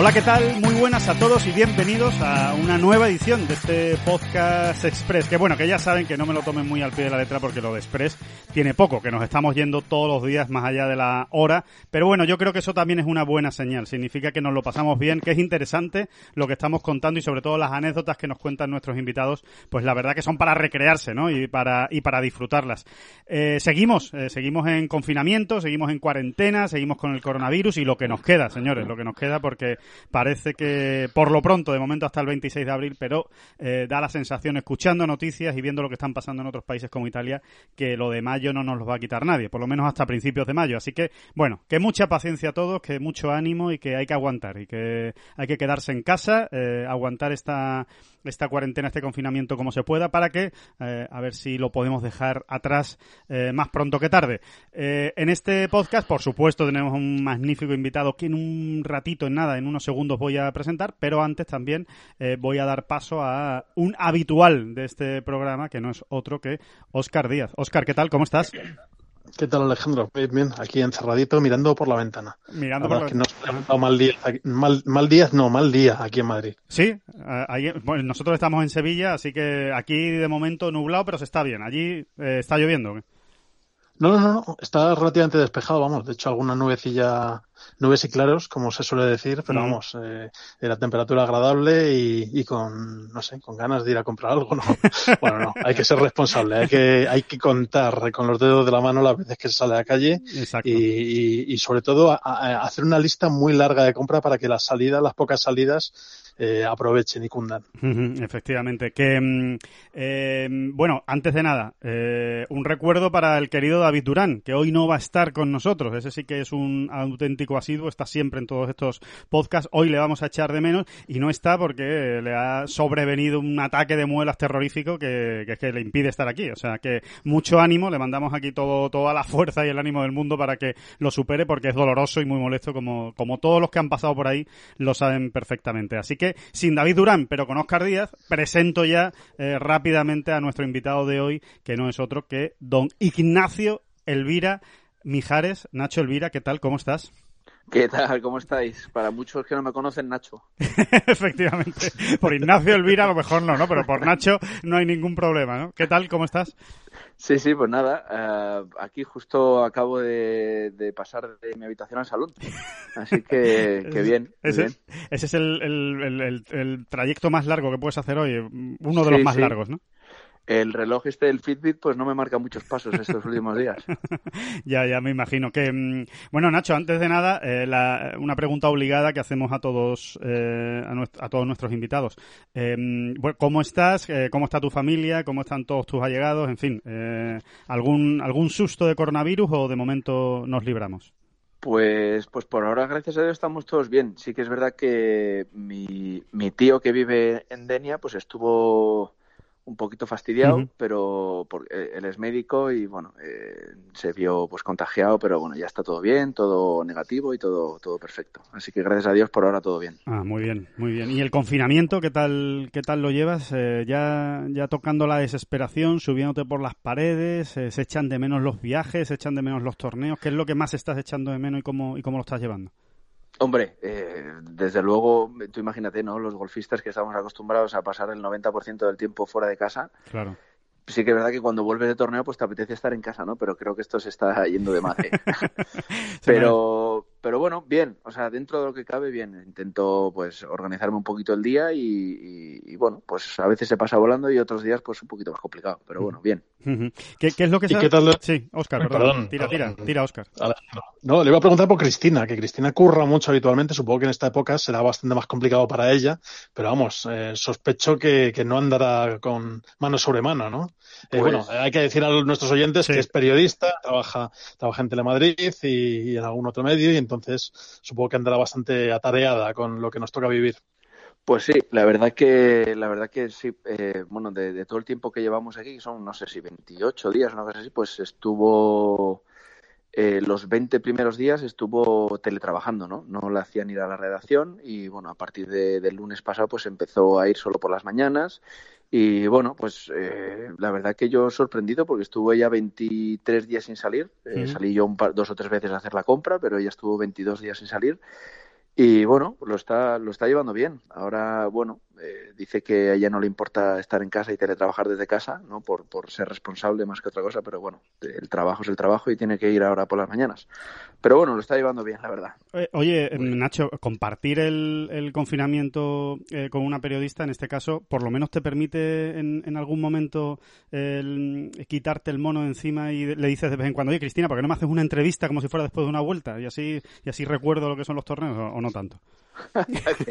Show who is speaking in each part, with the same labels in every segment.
Speaker 1: Hola, ¿qué tal? Muy buenas a todos y bienvenidos a una nueva edición de este podcast Express. Que bueno, que ya saben que no me lo tomen muy al pie de la letra porque lo de Express tiene poco, que nos estamos yendo todos los días más allá de la hora. Pero bueno, yo creo que eso también es una buena señal. Significa que nos lo pasamos bien, que es interesante lo que estamos contando y sobre todo las anécdotas que nos cuentan nuestros invitados. Pues la verdad que son para recrearse, ¿no? Y para, y para disfrutarlas. Eh, seguimos, eh, seguimos en confinamiento, seguimos en cuarentena, seguimos con el coronavirus y lo que nos queda, señores, lo que nos queda porque parece que por lo pronto, de momento hasta el 26 de abril, pero eh, da la sensación, escuchando noticias y viendo lo que están pasando en otros países como Italia, que lo de mayo no nos lo va a quitar nadie, por lo menos hasta principios de mayo. Así que, bueno, que mucha paciencia a todos, que mucho ánimo y que hay que aguantar y que hay que quedarse en casa, eh, aguantar esta esta cuarentena, este confinamiento como se pueda, para que eh, a ver si lo podemos dejar atrás eh, más pronto que tarde. En este podcast, por supuesto, tenemos un magnífico invitado que en un ratito, en nada, en unos segundos voy a presentar, pero antes también eh, voy a dar paso a un habitual de este programa, que no es otro que Óscar Díaz. Óscar, ¿qué tal? ¿Cómo estás?
Speaker 2: ¿Qué tal, Alejandro? Bien, bien, aquí encerradito mirando por la ventana.
Speaker 1: Mirando
Speaker 2: La
Speaker 1: por la
Speaker 2: es que nos ha levantado mal día, mal, mal día, no, mal día aquí en Madrid.
Speaker 1: Sí, ahí- bueno, nosotros estamos en Sevilla, así que aquí de momento nublado, pero se está bien. Allí eh, está lloviendo.
Speaker 2: No, no, no, no, está relativamente despejado, vamos. De hecho, alguna nubecilla, nubes y claros, como se suele decir, pero
Speaker 1: Mm.
Speaker 2: vamos, eh, de la temperatura agradable y, y con, no sé, con ganas de ir a comprar algo, ¿no? Bueno, no, hay que ser responsable, hay que, hay que contar con los dedos de la mano las veces que se sale a la calle y, y- y sobre todo a- a- hacer una lista muy larga de compra para que las salidas, las pocas salidas, eh, aprovechen y cundan.
Speaker 1: Efectivamente. Que, mm, eh, bueno, antes de nada, eh, un recuerdo para el querido David Durán, que hoy no va a estar con nosotros. Ese sí que es un auténtico asiduo, está siempre en todos estos podcasts. Hoy le vamos a echar de menos y no está porque le ha sobrevenido un ataque de muelas terrorífico que, que le impide estar aquí. O sea que mucho ánimo, le mandamos aquí todo, toda la fuerza y el ánimo del mundo para que lo supere porque es doloroso y muy molesto como, como todos los que han pasado por ahí lo saben perfectamente. Así que sin David Durán, pero con Oscar Díaz, presento ya eh, rápidamente a nuestro invitado de hoy, que no es otro que don Ignacio Elvira Mijares. Nacho Elvira, ¿qué tal? ¿Cómo estás?
Speaker 3: ¿Qué tal? ¿Cómo estáis? Para muchos que no me conocen, Nacho.
Speaker 1: Efectivamente. Por Ignacio Elvira a lo mejor no, ¿no? Pero por Nacho no hay ningún problema, ¿no? ¿Qué tal? ¿Cómo estás?
Speaker 3: Sí, sí, pues nada. eh, aquí justo acabo de, de pasar de mi habitación al salón. Así que, que bien.
Speaker 1: Ese,
Speaker 3: bien.
Speaker 1: ese es el, el- el- el- el trayecto más largo que puedes hacer hoy, uno de los más
Speaker 3: sí.
Speaker 1: largos, ¿no?
Speaker 3: El reloj este del Fitbit pues no me marca muchos pasos estos últimos días.
Speaker 1: Ya, ya me imagino que mm, bueno Nacho, antes de nada eh, la- una pregunta obligada que hacemos a todos eh, a, todos nuestros invitados. Eh, bueno, ¿Cómo estás? Eh, ¿Cómo está tu familia? ¿Cómo están todos tus allegados? En fin, algún algún susto de coronavirus o de momento nos libramos.
Speaker 3: Pues, pues por ahora, gracias a Dios, estamos todos bien. Sí que es verdad que mi, mi tío que vive en Denia, pues estuvo un poquito fastidiado, pero por- eh, él es médico y bueno, eh, se vio pues contagiado, pero bueno, ya está todo bien, todo negativo y todo, todo perfecto. Así que gracias a Dios por ahora todo bien.
Speaker 1: Ah, muy bien, muy bien. ¿Y el confinamiento qué tal qué tal lo llevas? Eh, ya ya tocando la desesperación, subiéndote por las paredes, eh, se echan de menos los viajes, se echan de menos los torneos. ¿Qué es lo que más estás echando de menos y cómo y cómo lo estás llevando?
Speaker 3: Hombre, eh, desde luego, tú imagínate, ¿no? Los golfistas que estamos acostumbrados a pasar el 90% del tiempo fuera de casa,
Speaker 1: Claro.
Speaker 3: sí que es verdad que cuando vuelves de torneo pues te apetece estar en casa, ¿no? Pero creo que esto se está yendo de madre.
Speaker 1: Se
Speaker 3: Pero pero bueno, bien, o sea, dentro de lo que cabe, bien. Intento pues organizarme un poquito el día y, bueno, pues a veces se pasa volando y otros días pues un poquito más complicado, pero bueno, bien.
Speaker 1: ¿Qué, es lo que
Speaker 2: qué tal?
Speaker 1: Sí, Oscar, perdón. tira, tira, tira, Oscar.
Speaker 2: No, le iba a preguntar por Cristina, que Cristina curra mucho habitualmente, supongo que en esta época será bastante más complicado para ella, pero vamos, eh, sospecho que, no andará con mano sobre mano, ¿no? Eh, pues bueno, hay que decir a nuestros oyentes que es periodista, trabaja, trabaja en Telemadrid y, y en algún otro medio y entonces supongo que andará bastante atareada con lo que nos toca vivir.
Speaker 3: Pues sí, la verdad que, la verdad que sí, eh, bueno, de, todo el tiempo que llevamos aquí, son no sé si 28 días, una cosa así, pues estuvo, eh, los 20 primeros días estuvo teletrabajando, ¿no? No le hacían ir a la redacción y bueno, a partir del lunes pasado pues empezó a ir solo por las mañanas y bueno, pues eh, la verdad que yo sorprendido porque estuvo ya 23 días sin salir. Eh, salí yo un par, dos o tres veces a hacer la compra, pero ella estuvo 22 días sin salir. Y bueno, lo está, lo está llevando bien. Ahora, bueno, eh, dice que a ella no le importa estar en casa y teletrabajar desde casa, ¿no? Por, por ser responsable más que otra cosa, pero bueno, el trabajo es el trabajo y tiene que ir ahora por las mañanas. Pero bueno, lo está llevando bien, la verdad.
Speaker 1: Eh, oye, Nacho, compartir el, el confinamiento eh, con una periodista, en este caso, por lo menos te permite en, algún momento quitarte el mono encima y le dices de vez en cuando, oye, Cristina, ¿por qué no me haces una entrevista como si fuera después de una vuelta? Y así, y así recuerdo lo que son los torneos, o no tanto.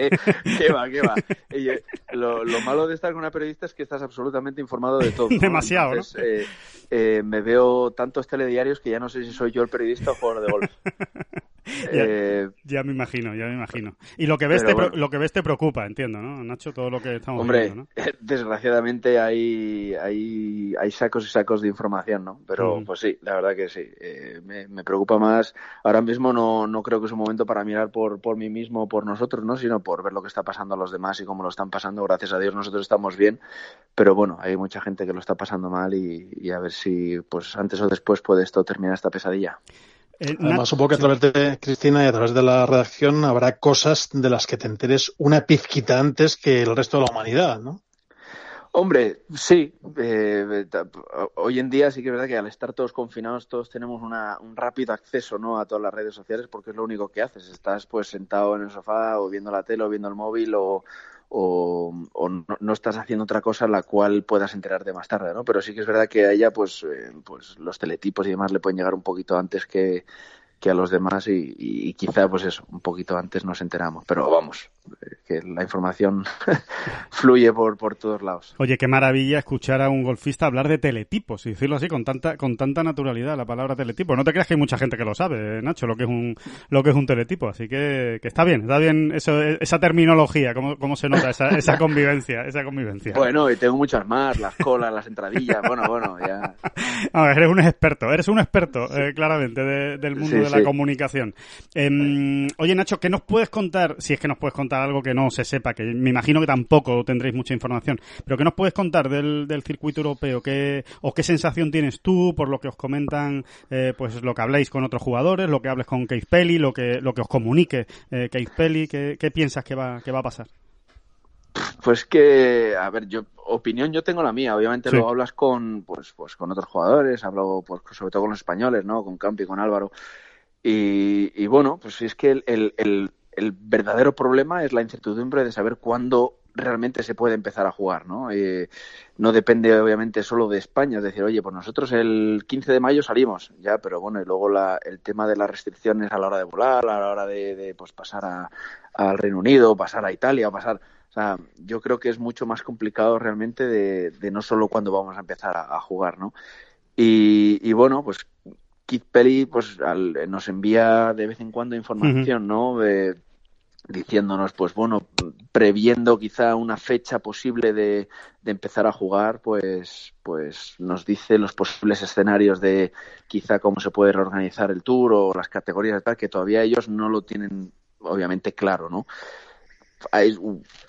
Speaker 3: ¿Qué, va, qué va. Eh, lo, malo de estar con una periodista es que estás absolutamente informado de todo.
Speaker 1: Demasiado, ¿no?
Speaker 3: Eh, eh, me veo tantos telediarios que ya no sé si soy yo el periodista o jugador de golf.
Speaker 1: Eh, ya, me imagino, ya me imagino. Y lo que ves, te, lo que ves te preocupa, entiendo, ¿no, Nacho? Todo lo que estamos
Speaker 3: Hombre,
Speaker 1: viendo, ¿no?
Speaker 3: desgraciadamente hay, hay, hay sacos y sacos de información, ¿no? Pero pues sí, la verdad que sí. Eh, me, preocupa más. Ahora mismo no, no creo que es un momento para mirar por, por mí mismo o por nosotros, ¿no? Sino por ver lo que está pasando a los demás y cómo lo están pasando. Gracias a Dios nosotros estamos bien, pero bueno, hay mucha gente que lo está pasando mal y, y a ver si pues antes o después puede esto terminar esta pesadilla.
Speaker 2: Eh, Además, supongo que a través de Cristina y a través de la redacción habrá cosas de las que te enteres una pizquita antes que el resto de la humanidad, ¿no?
Speaker 3: Hombre, sí. Eh, hoy en día sí que es verdad que al estar todos confinados todos tenemos un rápido acceso ¿no? a todas las redes sociales porque es lo único que haces. Estás pues sentado en el sofá o viendo la tele o viendo el móvil o, o, no, estás haciendo otra cosa la cual puedas enterarte más tarde, ¿no? Pero sí que es verdad que a ella, pues, eh, pues los teletipos y demás le pueden llegar un poquito antes que, que a los demás y, y, quizá, pues eso, un poquito antes nos enteramos. Pero vamos, que la información fluye por, por todos lados.
Speaker 1: Oye, qué maravilla escuchar a un golfista hablar de teletipos y decirlo así con tanta con tanta naturalidad la palabra teletipo. No te creas que hay mucha gente que lo sabe, Nacho, lo que es un lo que es un teletipo, así que, que está bien, está bien eso, esa terminología, cómo, cómo se nota esa, esa convivencia, esa convivencia.
Speaker 3: Bueno, y tengo muchas más, las colas, las entradillas, bueno, bueno, ya.
Speaker 1: eres un experto, eres un experto, eh, claramente, del mundo de la comunicación. Em, oye, Nacho, ¿qué nos puedes contar, si es que nos puedes contar algo que no se sepa, que me imagino que tampoco tendréis mucha información, pero ¿qué nos puedes contar del, del circuito europeo? ¿Qué, ¿O qué sensación tienes tú por lo que os comentan, eh, pues lo que habléis con otros jugadores, lo que hables con Keith Pelly, lo que, lo que os comunique eh, Keith Pelly? ¿qué, ¿Qué piensas que va, que va a pasar?
Speaker 3: Pues que, a ver, yo opinión yo tengo la mía. Obviamente luego hablas con, pues, pues con otros jugadores, hablo pues, sobre todo con los españoles, ¿no? Con Campi, con Álvaro. Y, y bueno, pues es que el, el, el verdadero problema es la incertidumbre de saber cuándo realmente se puede empezar a jugar, ¿no? Eh, no depende obviamente solo de España, es decir, oye, pues nosotros el 15 de mayo salimos, ya, pero bueno, y luego la, el tema de las restricciones a la hora de volar, a la hora de, pues pasar a, al Reino Unido, pasar a Italia, pasar, o sea, yo creo que es mucho más complicado realmente de, de no solo cuándo vamos a empezar a, jugar, ¿no? Y, y, bueno, pues Kid Pelly pues nos envía de vez en cuando información, ¿no? Diciéndonos, pues bueno, previendo quizá una fecha posible de, de, empezar a jugar, pues, pues nos dice los posibles escenarios de quizá cómo se puede reorganizar el tour o las categorías tal, que todavía ellos no lo tienen obviamente claro, ¿no?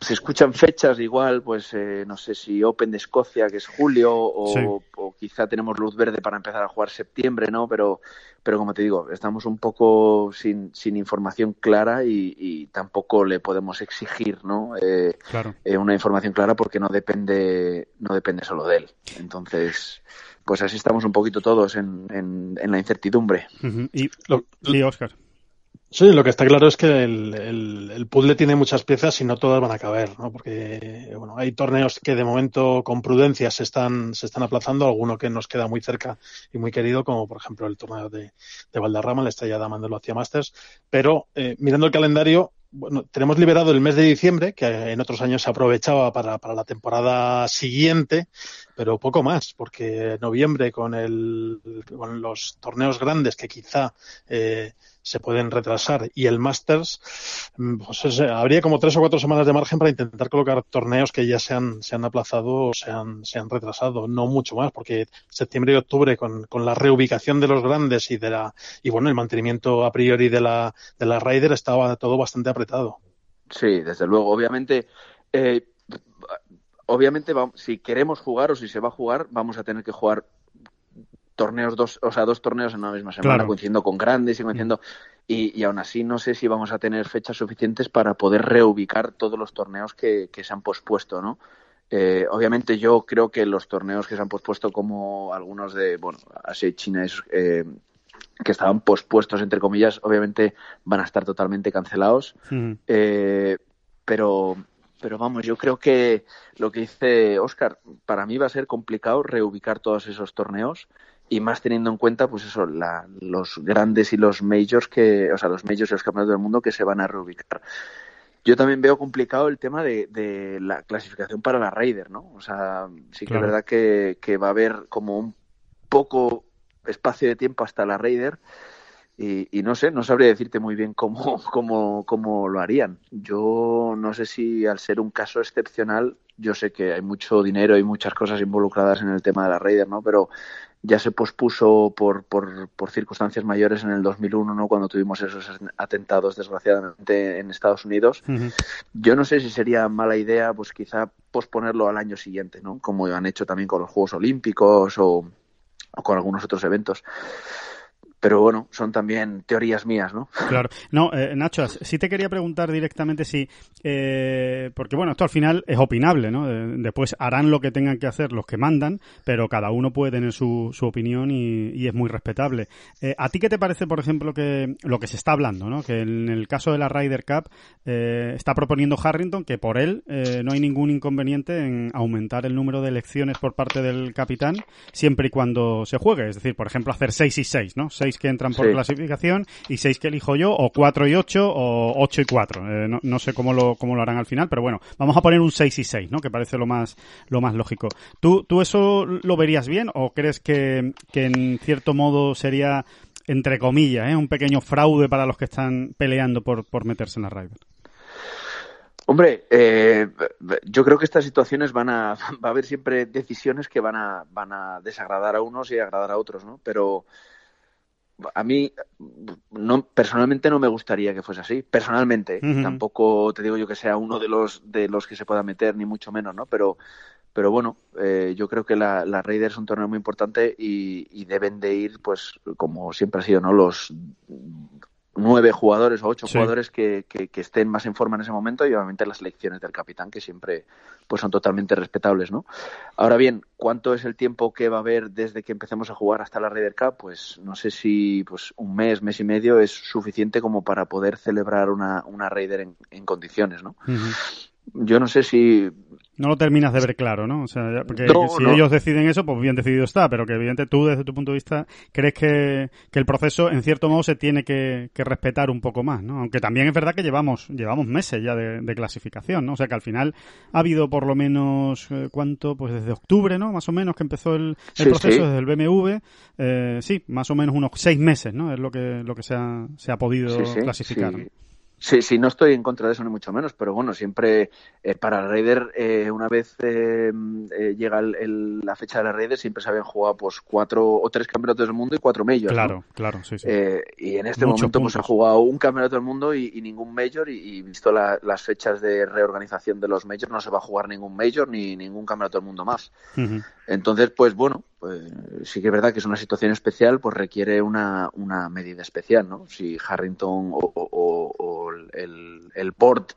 Speaker 3: Se escuchan fechas igual, pues eh, no sé si Open de Escocia, que es julio, o, quizá tenemos luz verde para empezar a jugar septiembre, ¿no? Pero, pero como te digo, estamos un poco sin, sin información clara y, tampoco le podemos exigir, ¿no? Eh, eh, una información clara porque no depende, no depende solo de él. Entonces, pues así estamos un poquito todos en, en, la incertidumbre.
Speaker 1: Y, Oscar.
Speaker 2: Sí, lo que está claro es que el, el, puzzle tiene muchas piezas y no todas van a caber, ¿no? Porque bueno, hay torneos que de momento con prudencia se están, se están aplazando, alguno que nos queda muy cerca y muy querido, como por ejemplo el torneo de, de Valderrama, la estrella Dama de lo hacía Masters. Pero eh, mirando el calendario, bueno, tenemos liberado el mes de diciembre, que en otros años se aprovechaba para, para la temporada siguiente, pero poco más, porque noviembre con, el, con los torneos grandes que quizá eh, se pueden retrasar y el Masters, mm, pues habría como tres o cuatro semanas de margen para intentar colocar torneos que ya se han, se han aplazado o se han, se han retrasado, no mucho más, porque septiembre y octubre con, con la reubicación de los grandes y de la y bueno el mantenimiento a priori de la de la Raider estaba todo bastante apretado.
Speaker 3: Sí, desde luego, obviamente. Eh, obviamente, si queremos jugar o si se va a jugar, vamos a tener que jugar torneos, dos, o sea, dos torneos en una misma semana, coincidiendo con grandes y coincidiendo. Y, y, aún así no sé si vamos a tener fechas suficientes para poder reubicar todos los torneos que, que se han pospuesto, ¿no? Eh, obviamente yo creo que los torneos que se han pospuesto, como algunos de, bueno, así China eh, que estaban pospuestos, entre comillas, obviamente van a estar totalmente cancelados. Eh, pero, pero vamos, yo creo que lo que dice Oscar, para mí va a ser complicado reubicar todos esos torneos y más teniendo en cuenta, pues eso, la, los grandes y los majors que, o sea, los majors y los campeonatos del mundo que se van a reubicar. Yo también veo complicado el tema de, de la clasificación para la Raider, ¿no? O sea, sí que es verdad que, que va a haber como un poco espacio de tiempo hasta la Raider y, y, no sé, no sabría decirte muy bien cómo, cómo, cómo lo harían. Yo no sé si al ser un caso excepcional, yo sé que hay mucho dinero y muchas cosas involucradas en el tema de la Raider, ¿no? Pero ya se pospuso por, por, por, circunstancias mayores en el 2001, ¿no? cuando tuvimos esos atentados, desgraciadamente, en Estados Unidos. Yo no sé si sería mala idea, pues quizá posponerlo al año siguiente, ¿no? como han hecho también con los Juegos Olímpicos o, o con algunos otros eventos pero bueno, son también teorías mías, ¿no?
Speaker 1: Claro. No, eh, Nacho, sí te quería preguntar directamente si, eh, porque bueno, esto al final es opinable, ¿no? después harán lo que tengan que hacer los que mandan, pero cada uno puede tener su, su opinión y, es muy respetable. Eh, ¿A ti qué te parece, por ejemplo, que lo que se está hablando, ¿no? Que en el caso de la Ryder Cup eh, está proponiendo Harrington que por él eh, no hay ningún inconveniente en aumentar el número de elecciones por parte del capitán siempre y cuando se juegue, es decir, por ejemplo, hacer 6 y 6, ¿no? Que entran por clasificación y seis que elijo yo, o cuatro y ocho, o ocho y cuatro. Eh, no, sé cómo lo, cómo lo harán al final, pero bueno, vamos a poner un seis y seis, ¿no? Que parece lo más, lo más lógico. ¿Tú, ¿Tú eso lo verías bien o crees que, que en cierto modo sería, entre comillas, ¿eh? un pequeño fraude para los que están peleando por, por meterse en la Ryder?
Speaker 3: Hombre, eh, yo creo que estas situaciones van a, va a haber siempre decisiones que van a, van a desagradar a unos y agradar a otros, ¿no? Pero a mí no personalmente no me gustaría que fuese así personalmente. Tampoco te digo yo que sea uno de los de los que se pueda meter ni mucho menos no pero pero bueno eh, yo creo que la, la Raiders es un torneo muy importante y, y, deben de ir pues como siempre ha sido no los nueve jugadores o ocho jugadores que, que, estén más en forma en ese momento y obviamente las elecciones del capitán que siempre pues son totalmente respetables, ¿no? Ahora bien, ¿cuánto es el tiempo que va a haber desde que empecemos a jugar hasta la Ryder Cup? Pues no sé si pues un mes, mes y medio es suficiente como para poder celebrar una, una Raider en, condiciones, ¿no? Yo no sé si
Speaker 1: no lo terminas de ver claro, ¿no? O sea, porque si ellos deciden eso, pues bien decidido está, pero que evidentemente tú desde tu punto de vista crees que, que el proceso en cierto modo se tiene que, que, respetar un poco más, ¿no? Aunque también es verdad que llevamos llevamos meses ya de, de clasificación, ¿no? O sea que al final ha habido por lo menos, eh, ¿cuánto? Pues desde octubre, ¿no? Más o menos que empezó el, el proceso desde el BMW, eh, sí, más o menos unos seis meses, ¿no? Es lo que, lo que se ha, se ha podido clasificar.
Speaker 3: Sí, sí, no estoy en contra de eso ni mucho menos, pero bueno, siempre eh, para el Raider, eh, una vez eh, eh llega el, la fecha de la Raider, siempre se habían jugado pues cuatro o tres campeonatos del mundo y cuatro majors.
Speaker 1: Claro, claro, sí, sí.
Speaker 3: Eh, y en este momento pues ha jugado un campeonato del mundo y, y ningún major y, visto la, las fechas de reorganización de los majors no se va a jugar ningún major ni ningún campeonato del mundo más. Entonces, pues bueno, pues sí que es verdad que es una situación especial, pues requiere una, una medida especial, ¿no? Si Harrington o, o, o el, el board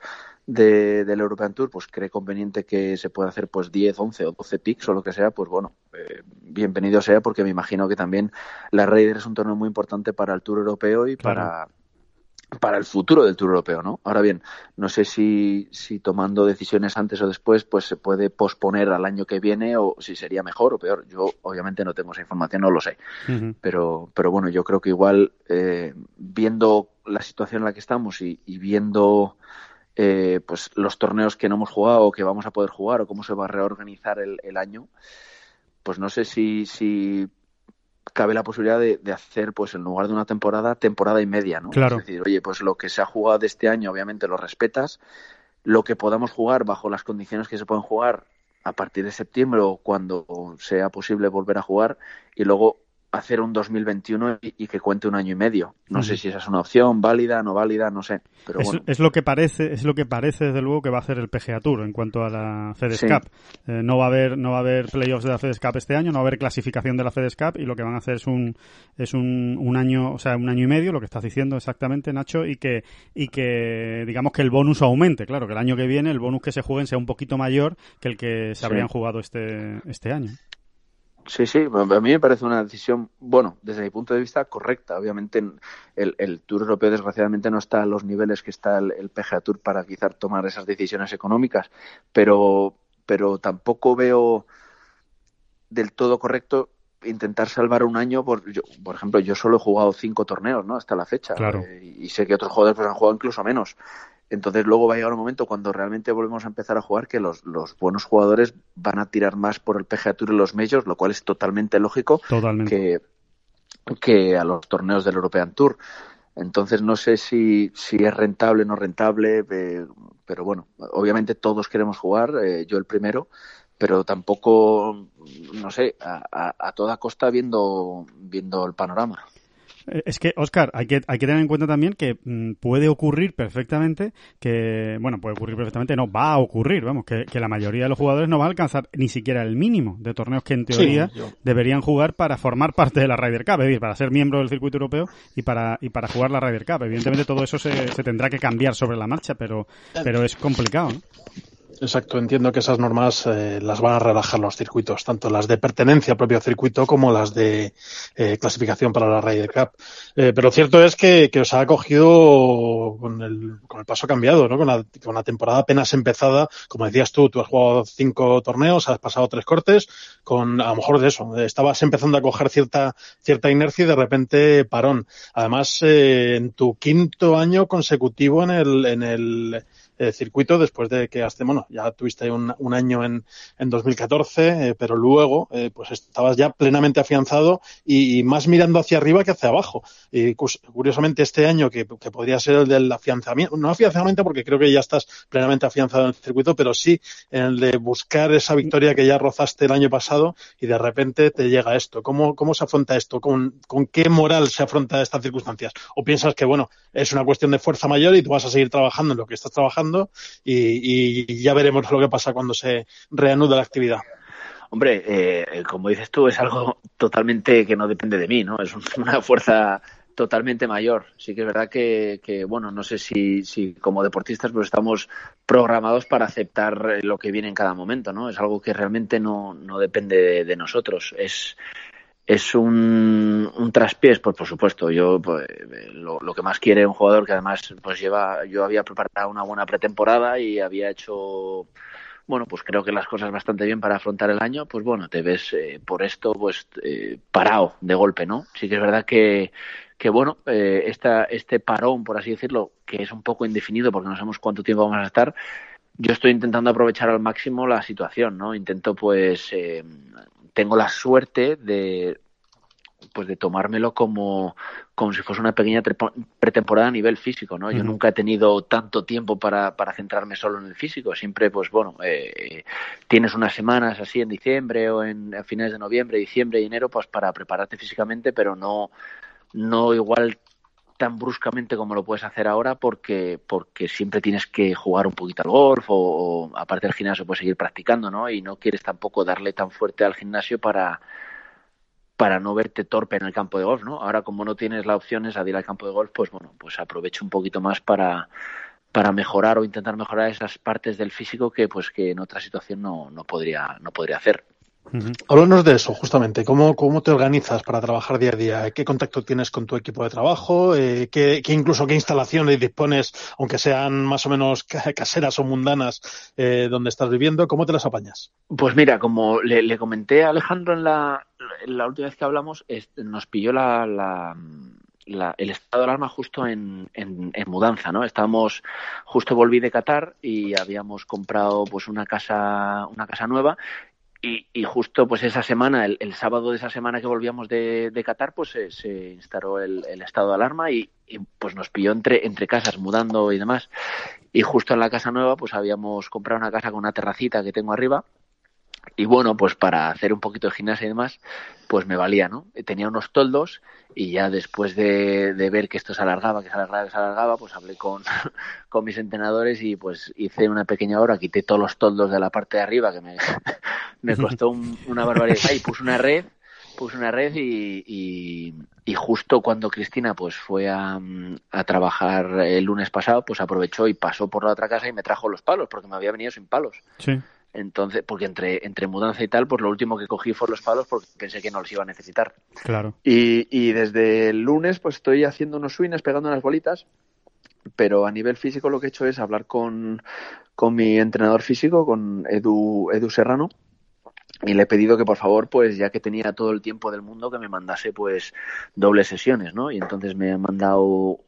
Speaker 3: de, del European Tour pues cree conveniente que se pueda hacer pues 10, 11 o 12 picks o lo que sea, pues bueno, eh, bienvenido sea porque me imagino que también la Raider es un torneo muy importante para el Tour europeo y para para el futuro del Tour Europeo, ¿no? Ahora bien, no sé si, si tomando decisiones antes o después, pues se puede posponer al año que viene o si sería mejor o peor. Yo obviamente no tengo esa información, no lo sé. pero, pero bueno, yo creo que igual eh, viendo la situación en la que estamos y, viendo eh, pues los torneos que no hemos jugado o que vamos a poder jugar o cómo se va a reorganizar el, el año, pues no sé si, si cabe la posibilidad de, hacer, pues en lugar de una temporada, temporada y media, ¿no?
Speaker 1: Claro.
Speaker 3: Es decir, oye, pues lo que se ha jugado de este año, obviamente lo respetas, lo que podamos jugar bajo las condiciones que se pueden jugar a partir de septiembre o cuando sea posible volver a jugar y luego hacer un 2021 y, que cuente un año y medio. No sé si esa es una opción válida, no válida, no sé. Pero
Speaker 1: es,
Speaker 3: bueno.
Speaker 1: es lo que parece, es lo que parece desde luego que va a hacer el PGA Tour en cuanto a la FedEx Cup. Eh, no va a haber, no va a haber playoffs de la FedEx Cup este año, no va a haber clasificación de la FedEx Cup y lo que van a hacer es un, es un, un año, o sea, un año y medio, lo que estás diciendo exactamente, Nacho, y que, y que digamos que el bonus aumente, claro, que el año que viene el bonus que se jueguen sea un poquito mayor que el que se habrían jugado este, este año.
Speaker 3: Sí, sí, a mí me parece una decisión, bueno, desde mi punto de vista, correcta. Obviamente el, el Tour Europeo desgraciadamente no está a los niveles que está el, el PGA Tour para quizás tomar esas decisiones económicas, pero, pero tampoco veo del todo correcto intentar salvar un año. Por, yo, por ejemplo, yo solo he jugado cinco torneos, ¿no? Hasta la fecha.
Speaker 1: Claro.
Speaker 3: Eh, y sé que otros jugadores pues, han jugado incluso menos. Entonces luego va a llegar un momento cuando realmente volvemos a empezar a jugar que los, los buenos jugadores van a tirar más por el PGA Tour y los medios, lo cual es totalmente lógico
Speaker 1: totalmente.
Speaker 3: Que, que a los torneos del European Tour. Entonces no sé si, si es rentable o no rentable, eh, pero bueno, obviamente todos queremos jugar, eh, yo el primero, pero tampoco, no sé, a, a, a toda costa viendo, viendo el panorama.
Speaker 1: Eh, es que, Oscar, hay que, hay que tener en cuenta también que mm, puede ocurrir perfectamente que, bueno, puede ocurrir perfectamente, no, va a ocurrir, vamos, que, que, la mayoría de los jugadores no va a alcanzar ni siquiera el mínimo de torneos que en teoría sí, deberían jugar para formar parte de la Ryder Cup, es decir, para ser miembro del circuito europeo y para, y para jugar la Ryder Cup. Evidentemente todo eso se, se tendrá que cambiar sobre la marcha, pero, pero es complicado, ¿no?
Speaker 2: Exacto, entiendo que esas normas eh, las van a relajar los circuitos, tanto las de pertenencia al propio circuito como las de eh, clasificación para la Ryder Cup. Eh, pero cierto es que, que, os ha cogido con el, con el paso cambiado, ¿no? Con la, con la, temporada apenas empezada. Como decías tú, tú has jugado cinco torneos, has pasado tres cortes, con a lo mejor de eso, estabas empezando a coger cierta, cierta inercia y de repente parón. Además, en tu quinto año consecutivo en el, en el eh, circuito después de que hasta, bueno, ya tuviste un, un año en, en 2014, eh, pero luego eh, pues estabas ya plenamente afianzado y, más mirando hacia arriba que hacia abajo. Y curiosamente este año que, que, podría ser el del afianzamiento, no afianzamiento porque creo que ya estás plenamente afianzado en el circuito, pero sí en el de buscar esa victoria que ya rozaste el año pasado y de repente te llega esto. ¿Cómo, cómo se afronta esto? ¿Con, ¿Con qué moral se afronta estas circunstancias? ¿O piensas que, bueno, es una cuestión de fuerza mayor y tú vas a seguir trabajando en lo que estás trabajando y, ya veremos lo que pasa cuando se reanuda la actividad.
Speaker 3: Hombre, eh, como dices tú, es algo totalmente que no depende de mí, ¿no? Es una fuerza totalmente mayor. Sí que es verdad que, bueno, no sé si, si, como deportistas pues estamos programados para aceptar lo que viene en cada momento, ¿no? Es algo que realmente no, no depende de, de nosotros. Es, es un, un traspiés, pues por supuesto, yo pues, lo, lo, que más quiere un jugador que además pues lleva, yo había preparado una buena pretemporada y había hecho, bueno, pues creo que las cosas bastante bien para afrontar el año, pues bueno, te ves eh, por esto pues eh, parado de golpe, ¿no? Sí que es verdad que, que bueno, eh, esta, este parón, por así decirlo, que es un poco indefinido porque no sabemos cuánto tiempo vamos a estar, yo estoy intentando aprovechar al máximo la situación, ¿no? Intento pues eh, tengo la suerte de pues de tomármelo como, como si fuese una pequeña pretemporada a nivel físico, ¿no? Uh -huh. Yo nunca he tenido tanto tiempo para, para centrarme solo en el físico. Siempre, pues bueno, eh, tienes unas semanas así en diciembre o en a finales de noviembre, diciembre y enero, pues para prepararte físicamente, pero no, no igual tan bruscamente como lo puedes hacer ahora porque porque siempre tienes que jugar un poquito al golf o, aparte del gimnasio puedes seguir practicando no y no quieres tampoco darle tan fuerte al gimnasio para para no verte torpe en el campo de golf no ahora como no tienes la opción esa de ir al campo de golf pues bueno pues aprovecho un poquito más para para mejorar o intentar mejorar esas partes del físico que pues que en otra situación no, no podría no podría hacer
Speaker 2: Háblanos de eso, justamente. ¿Cómo, ¿Cómo te organizas para trabajar día a día? ¿Qué contacto tienes con tu equipo de trabajo? Eh, ¿qué, incluso qué instalaciones dispones, aunque sean más o menos caseras o mundanas, eh, donde estás viviendo? ¿Cómo te las apañas?
Speaker 3: Pues mira, como le, comenté a Alejandro en la, la, última vez que hablamos, nos pilló la, la, el estado de alarma justo en, en, en, mudanza, ¿no? Estábamos, justo volví de Qatar y habíamos comprado pues una casa, una casa nueva y, justo pues esa semana, el, sábado de esa semana que volvíamos de, de Qatar, pues se, instaló el, estado de alarma y, pues nos pilló entre, entre casas, mudando y demás. Y justo en la casa nueva, pues habíamos comprado una casa con una terracita que tengo arriba y bueno, pues para hacer un poquito de gimnasia y demás, pues me valía, ¿no? Tenía unos toldos y ya después de, ver que esto se alargaba, que se alargaba, que se alargaba, pues hablé con, con mis entrenadores y pues hice una pequeña hora, quité todos los toldos de la parte de arriba que me, me costó una barbaridad y puse una red puse una red y, y, justo cuando Cristina pues fue a, a, trabajar el lunes pasado pues aprovechó y pasó por la otra casa y me trajo los palos porque me había venido sin palos
Speaker 1: sí.
Speaker 3: Entonces, porque entre, entre mudanza y tal, pues lo último que cogí fue los palos porque pensé que no los iba a necesitar.
Speaker 1: Claro.
Speaker 3: Y, y desde el lunes, pues estoy haciendo unos swings, pegando unas bolitas, pero a nivel físico lo que he hecho es hablar con, con mi entrenador físico, con Edu, Edu Serrano, y le he pedido que por favor, pues ya que tenía todo el tiempo del mundo, que me mandase pues dobles sesiones, ¿no? Y entonces me ha mandado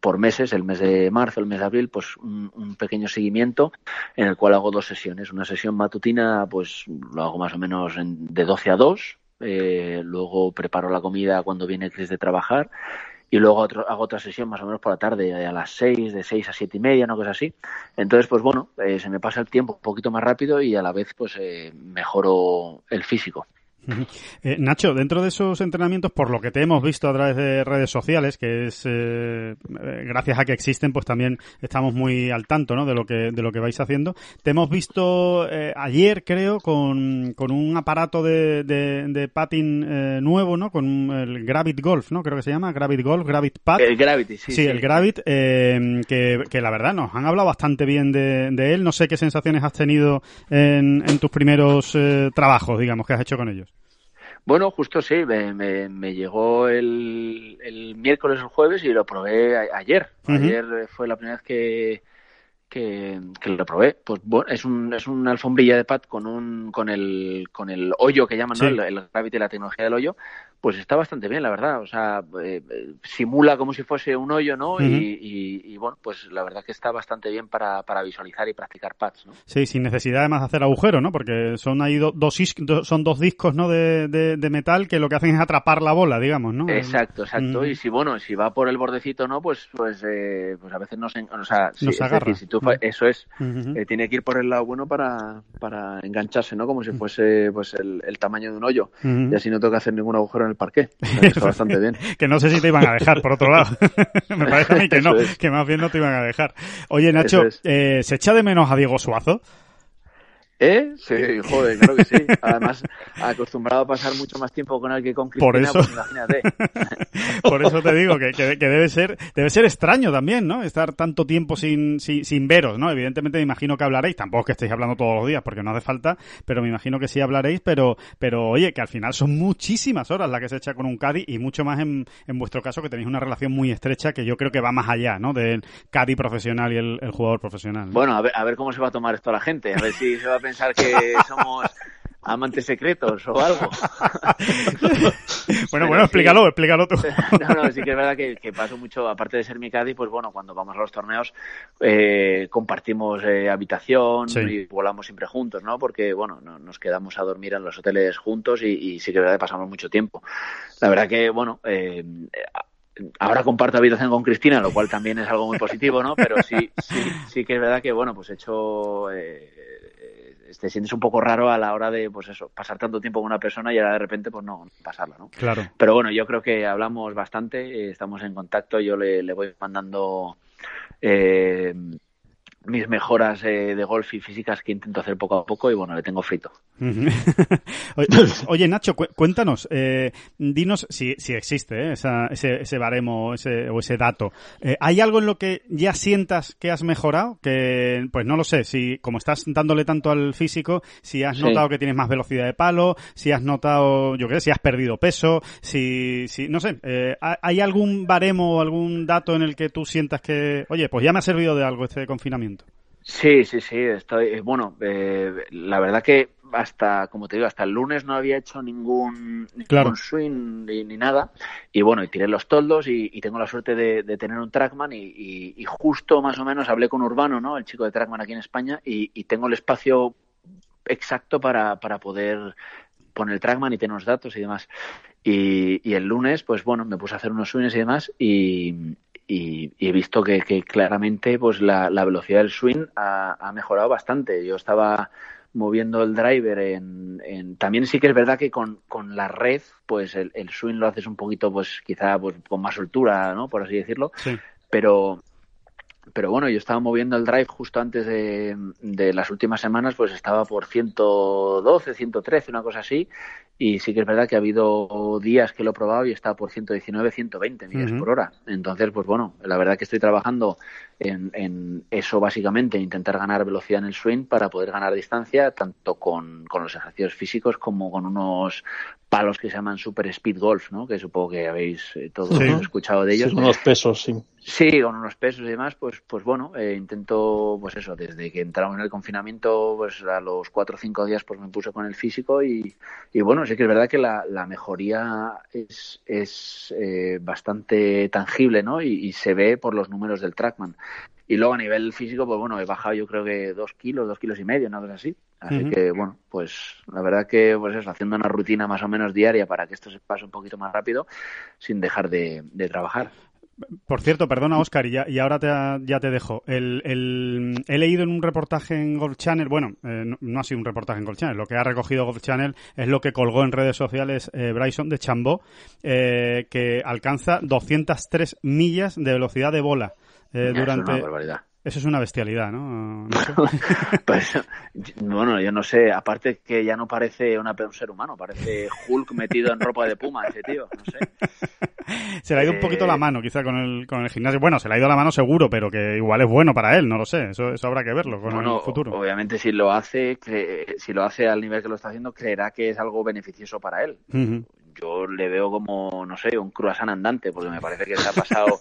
Speaker 3: por meses, el mes de marzo, el mes de abril, pues un, pequeño seguimiento en el cual hago dos sesiones. Una sesión matutina, pues lo hago más o menos de 12 a 2. Eh, luego preparo la comida cuando viene Chris de trabajar y luego hago otra sesión más o menos por la tarde, a las 6, de 6 a siete y media, una cosa así. Entonces, pues bueno, eh, se me pasa el tiempo un poquito más rápido y a la vez pues eh, mejoro el físico.
Speaker 1: Eh, Nacho, dentro de esos entrenamientos, por lo que te hemos visto a través de redes sociales, que es eh, gracias a que existen, pues también estamos muy al tanto, ¿no? De lo que de lo que vais haciendo. Te hemos visto eh, ayer, creo, con, con un aparato de, de, de patin nuevo, ¿no? Con el Gravit Golf, ¿no? Creo que se llama Gravit Golf, Gravit Pad.
Speaker 3: El Gravity, sí.
Speaker 1: Sí, el Gravit, que, que la verdad nos han hablado bastante bien de, de él. No sé qué sensaciones has tenido en, en tus primeros trabajos, digamos, que has hecho con ellos.
Speaker 3: Bueno, justo sí, me, me, llegó el, el, miércoles o el jueves y lo probé ayer. Ayer fue la primera vez que, que, lo probé. Pues bueno, es, un, es una alfombrilla de pad con un con el, con el hoyo que llaman, ¿no? El, el Gravity, la tecnología del hoyo, pues está bastante bien, la verdad. O sea, eh, simula como si fuese un hoyo, ¿no? y, bueno, pues la verdad que está bastante bien para, para visualizar y practicar pads, ¿no?
Speaker 1: Sí, sin necesidad además de hacer agujero, ¿no? Porque son ahí dos, son dos discos, ¿no? De, de, metal que lo que hacen es atrapar la bola, digamos, ¿no?
Speaker 3: Exacto, exacto. Y si, bueno, si va por el bordecito, ¿no? Pues, pues, eh, pues a veces no se, o sea,
Speaker 1: si, agarra.
Speaker 3: si tú, eso es, eh, tiene que ir por el lado bueno para, para engancharse, ¿no? Como si fuese, pues, el, el tamaño de un hoyo. Y así no tengo que hacer ningún agujero en el parque. Está bastante bien.
Speaker 1: que no sé si te iban a dejar, por otro lado. Me parece a mí que no, que más bien no te iban a dejar. Oye, Nacho, eh, ¿se echa de menos a Diego Suazo?
Speaker 3: ¿Eh? Sí, joder, creo que sí. Además, acostumbrado a pasar mucho más tiempo con él que con Cristina,
Speaker 1: Por eso...
Speaker 3: pues imagínate.
Speaker 1: Por eso te digo que, que, debe ser debe ser extraño también, ¿no? Estar tanto tiempo sin, sin, sin, veros, ¿no? Evidentemente me imagino que hablaréis, tampoco que estéis hablando todos los días porque no hace falta, pero me imagino que sí hablaréis, pero, pero oye, que al final son muchísimas horas las que se echa con un Cádiz y mucho más en, en vuestro caso que tenéis una relación muy estrecha que yo creo que va más allá, ¿no? Del Cádiz profesional y el, el jugador profesional.
Speaker 3: Bueno, a ver, a ver cómo se va a tomar esto la gente, a ver si se va a pensar pensar que somos amantes secretos o algo.
Speaker 1: bueno, bueno, explícalo, explícalo tú.
Speaker 3: no, no, sí que es verdad que, que, paso mucho, aparte de ser mi Cádiz, pues bueno, cuando vamos a los torneos eh, compartimos eh, habitación y volamos siempre juntos, ¿no? Porque, bueno, nos quedamos a dormir en los hoteles juntos y, y sí que es verdad que pasamos mucho tiempo. La verdad que, bueno, eh, ahora comparto habitación con Cristina, lo cual también es algo muy positivo, ¿no? Pero sí, sí, sí que es verdad que, bueno, pues he hecho... Eh, te sientes un poco raro a la hora de, pues eso, pasar tanto tiempo con una persona y ahora de repente, pues no, pasarla, ¿no?
Speaker 1: Claro.
Speaker 3: Pero bueno, yo creo que hablamos bastante, eh, estamos en contacto, yo le, le voy mandando eh, mis mejoras eh, de golf y físicas que intento hacer poco a poco y bueno, le tengo frito.
Speaker 1: Oye, Nacho, cuéntanos, eh, dinos si, si existe eh, ese, ese, baremo ese, o ese dato. Eh, ¿Hay algo en lo que ya sientas que has mejorado? Que, pues no lo sé, si como estás dándole tanto al físico, si has notado que tienes más velocidad de palo, si has notado, yo qué sé, si has perdido peso, si, si no sé, ¿hay algún baremo o algún dato en el que tú sientas que, oye, pues ya me ha servido de algo este confinamiento?
Speaker 3: Sí, sí, sí, estoy, eh, bueno, eh, la verdad que hasta, como te digo, hasta el lunes no había hecho ningún, swing ni, nada. Y bueno, y tiré los toldos y, tengo la suerte de, tener un trackman y, justo más o menos hablé con Urbano, ¿no? El chico de trackman aquí en España y, tengo el espacio exacto para, para poder poner el trackman y tener los datos y demás. Y, el lunes, pues bueno, me puse a hacer unos swings y demás y, y, he visto que, claramente pues la, velocidad del swing ha, mejorado bastante. Yo estaba moviendo el driver en, también sí que es verdad que con, con la red pues el, swing lo haces un poquito pues quizá pues con más soltura no por así decirlo. Pero pero bueno, yo estaba moviendo el drive justo antes de, de, las últimas semanas, pues estaba por 112, 113, una cosa así, y sí que es verdad que ha habido días que lo he probado y está por 119, 120 millas por hora. Entonces, pues bueno, la verdad que estoy trabajando en, en, eso básicamente, intentar ganar velocidad en el swing para poder ganar distancia, tanto con, con los ejercicios físicos como con unos palos que se llaman Super Speed Golf, ¿no? Que supongo que habéis eh, todos escuchado de ellos.
Speaker 2: Sí, unos pesos, sí.
Speaker 3: Sí, con unos pesos y demás, pues, pues bueno, eh, intento, pues eso, desde que entramos en el confinamiento, pues a los cuatro o cinco días, pues me puse con el físico y, y bueno, sí que es verdad que la, la mejoría es, es eh, bastante tangible, ¿no? Y, y, se ve por los números del Trackman. Y luego a nivel físico, pues bueno, he bajado yo creo que dos kilos, dos kilos y medio, una cosa así. Así que, bueno, pues la verdad que, pues eso, haciendo una rutina más o menos diaria para que esto se pase un poquito más rápido sin dejar de, trabajar.
Speaker 1: Por cierto, perdona Oscar, y, ya, y ahora te, ya te dejo. El, el, he leído en un reportaje en Golf Channel, bueno, eh, no, ha sido un reportaje en Golf Channel, lo que ha recogido Golf Channel es lo que colgó en redes sociales eh, Bryson de Chambó, eh, que alcanza 203 millas de velocidad de bola durante... Eso es una bestialidad, ¿no?
Speaker 3: pues, bueno, yo no sé. Aparte que ya no parece una, un ser humano, parece Hulk metido en ropa de puma ese tío, no sé.
Speaker 1: Se le ha ido un poquito la eh, mano, quizá, con el, con el gimnasio. Bueno, se le ha ido la mano seguro, pero que igual es bueno para él, no lo sé. Eso, eso habrá que verlo con el futuro.
Speaker 3: Obviamente, si lo hace, si lo hace al nivel que lo está haciendo, creerá que es algo beneficioso para él yo le veo como, no sé, un croissant andante, porque me parece que se ha pasado.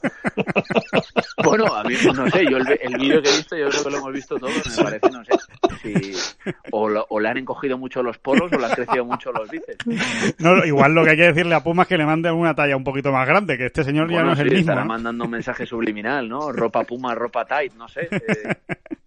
Speaker 3: bueno, a mí no sé, yo el, vídeo que he visto, yo creo que lo hemos visto todos, me parece, no sé, si o, le han encogido mucho los polos o le han crecido mucho los bíceps.
Speaker 1: No, igual lo que hay que decirle a Puma es que le mande una talla un poquito más grande, que este señor ya no es el mismo.
Speaker 3: Estará mandando un mensaje subliminal, ¿no? Ropa Puma, ropa tight, no sé. Eh.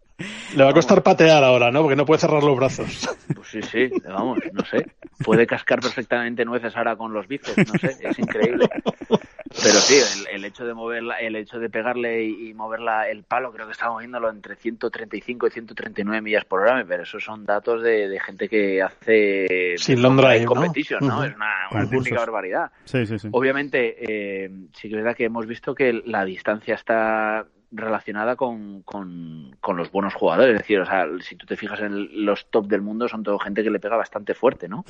Speaker 2: Le va a costar patear ahora, ¿no? Porque no puede cerrar los brazos.
Speaker 3: Pues sí, sí, vamos, no sé. Puede cascar perfectamente nueces ahora con los bíceps, no sé, es increíble. Pero sí, el, hecho de moverla, el hecho de pegarle y, moverla el palo, creo que estamos viéndolo entre 135 y 139 millas por hora, pero esos son datos de, gente que hace
Speaker 2: Sin long drive,
Speaker 3: competition, ¿no? Es una, una barbaridad.
Speaker 1: Sí, sí, sí.
Speaker 3: Obviamente, eh, sí que es verdad que hemos visto que la distancia está relacionada con, con, los buenos jugadores. Es decir, o sea, si tú te fijas en los top del mundo, son todo gente que le pega bastante fuerte, ¿no?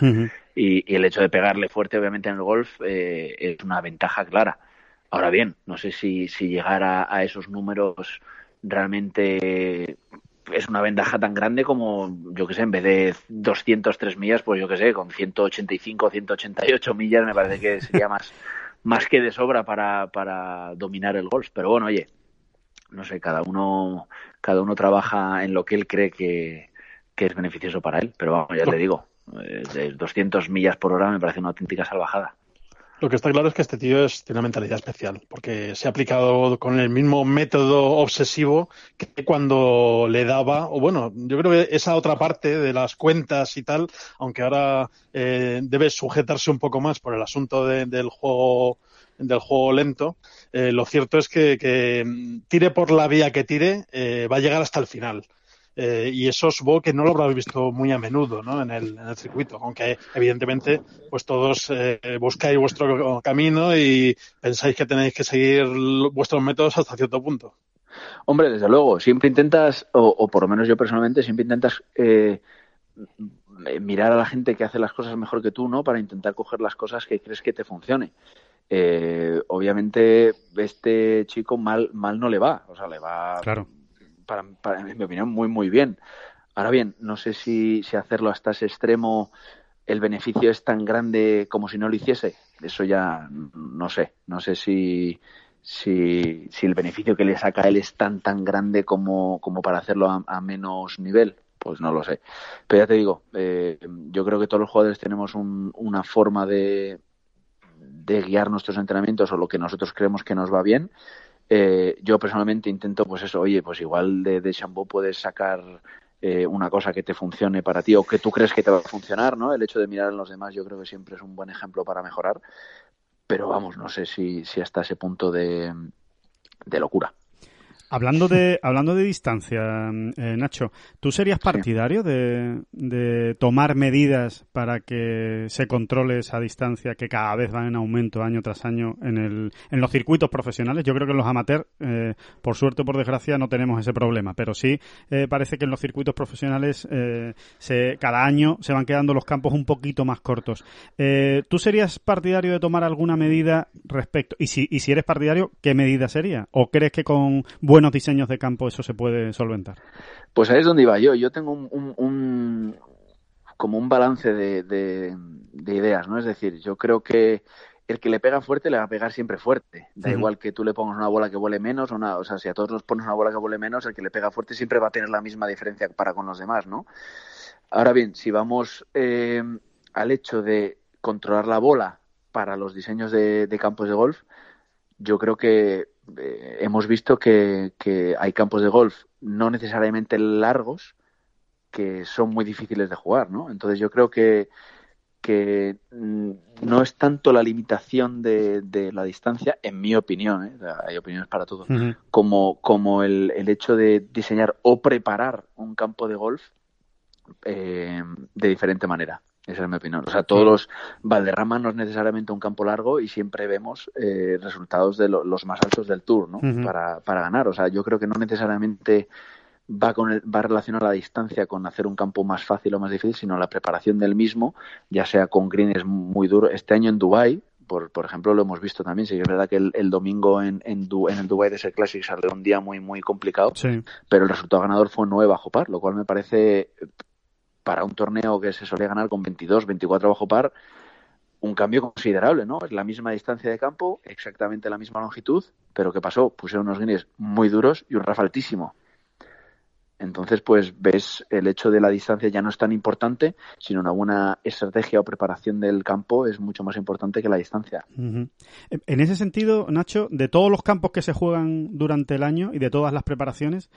Speaker 3: y, el hecho de pegarle fuerte, obviamente, en el golf eh, es una ventaja clara. Ahora bien, no sé si, si llegar a, esos números realmente es una ventaja tan grande como, yo que sé, en vez de 203 millas, pues yo que sé, con 185, 188 millas me parece que sería más, más que de sobra para, para dominar el golf. Pero bueno, oye, no sé, cada uno, cada uno trabaja en lo que él cree que, es beneficioso para él. Pero vamos, ya le digo, de 200 millas por hora me parece una auténtica salvajada.
Speaker 2: Lo que está claro es que este tío es, tiene una mentalidad especial, porque se ha aplicado con el mismo método obsesivo que cuando le daba, o bueno, yo creo que esa otra parte de las cuentas y tal, aunque ahora eh, debe sujetarse un poco más por el asunto del juego del juego lento, eh, lo cierto es que, mm, tire por la vía que tire, eh, va a llegar hasta el final. Eh, y eso supongo que no lo habrás visto muy a menudo ¿no? en, el, circuito, aunque evidentemente pues todos buscáis vuestro camino y pensáis que tenéis que seguir vuestros métodos hasta cierto punto.
Speaker 3: Hombre, desde luego, siempre intentas, o, por lo menos yo personalmente, siempre intentas eh, mirar a la gente que hace las cosas mejor que tú, ¿no? Para intentar coger las cosas que crees que te funcione. Eh, obviamente, este chico mal, mal no le va, o sea, le va,
Speaker 1: claro.
Speaker 3: para, para, en mi opinión, muy, muy bien. Ahora bien, no sé si, si hacerlo hasta ese extremo el beneficio es tan grande como si no lo hiciese. Eso ya no sé. No sé si, si, si el beneficio que le saca a él es tan tan grande como, como para hacerlo a, menos nivel. Pues no lo sé. Pero ya te digo, eh, yo creo que todos los jugadores tenemos una forma de, de guiar nuestros entrenamientos o lo que nosotros creemos que nos va bien. Eh, yo personalmente intento, pues eso, oye, pues igual de, de puedes sacar eh, una cosa que te funcione para ti o que tú crees que te va a funcionar, ¿no? El hecho de mirar en los demás yo creo que siempre es un buen ejemplo para mejorar, pero vamos, no sé si, si hasta ese punto de, de locura.
Speaker 1: Hablando de, hablando de distancia, eh, Nacho, ¿tú serías partidario de, de, tomar medidas para que se controle esa distancia que cada vez va en aumento año tras año en, el, en los circuitos profesionales? Yo creo que en los amateurs, eh, por suerte o por desgracia, no tenemos ese problema, pero sí eh, parece que en los circuitos profesionales se, cada año se van quedando los campos un poquito más cortos. ¿Tú serías partidario de tomar alguna medida respecto? Y si, y si eres partidario, ¿qué medida sería? ¿O crees que con buenos diseños de campo eso se puede solventar?
Speaker 3: Pues ahí es donde iba yo. Yo tengo un, como un balance de, ideas, ¿no? Es decir, yo creo que el que le pega fuerte le va a pegar siempre fuerte. Da igual que tú le pongas una bola que vuele menos o una, o sea, si a todos nos pones una bola que vuele menos, el que le pega fuerte siempre va a tener la misma diferencia para con los demás, ¿no? Ahora bien, si vamos eh, al hecho de controlar la bola para los diseños de campos de golf, yo creo que eh, hemos visto que, hay campos de golf no necesariamente largos que son muy difíciles de jugar, ¿no? Entonces yo creo que, que mm, no es tanto la limitación de, la distancia, en mi opinión, ¿eh? hay opiniones para todo, como, como el, el, hecho de diseñar o preparar un campo de golf eh, de diferente manera. Esa es mi opinión. O sea, todos los Valderrama no es necesariamente un campo largo y siempre vemos eh, resultados de los más altos del Tour, ¿no? para, para ganar. O sea, yo creo que no necesariamente va con va relacionado la distancia con hacer un campo más fácil o más difícil, sino la preparación del mismo, ya sea con greens muy duros. Este año en Dubai, por, por ejemplo, lo hemos visto también. Sí que es verdad que el, domingo en, en, en el Dubai Desert Classic salió un día muy, muy complicado, pero el resultado ganador fue 9 bajo par, lo cual me parece para un torneo que se solía ganar con 22, 24 bajo par, un cambio considerable, ¿no? Es la misma distancia de campo, exactamente la misma longitud, pero ¿qué pasó? Pusieron unos guineas muy duros y un RAF altísimo. Entonces, pues ves el hecho de la distancia ya no es tan importante, sino una buena estrategia o preparación del campo es mucho más importante que la distancia.
Speaker 1: En ese sentido, Nacho, de todos los campos que se juegan durante el año y de todas las preparaciones,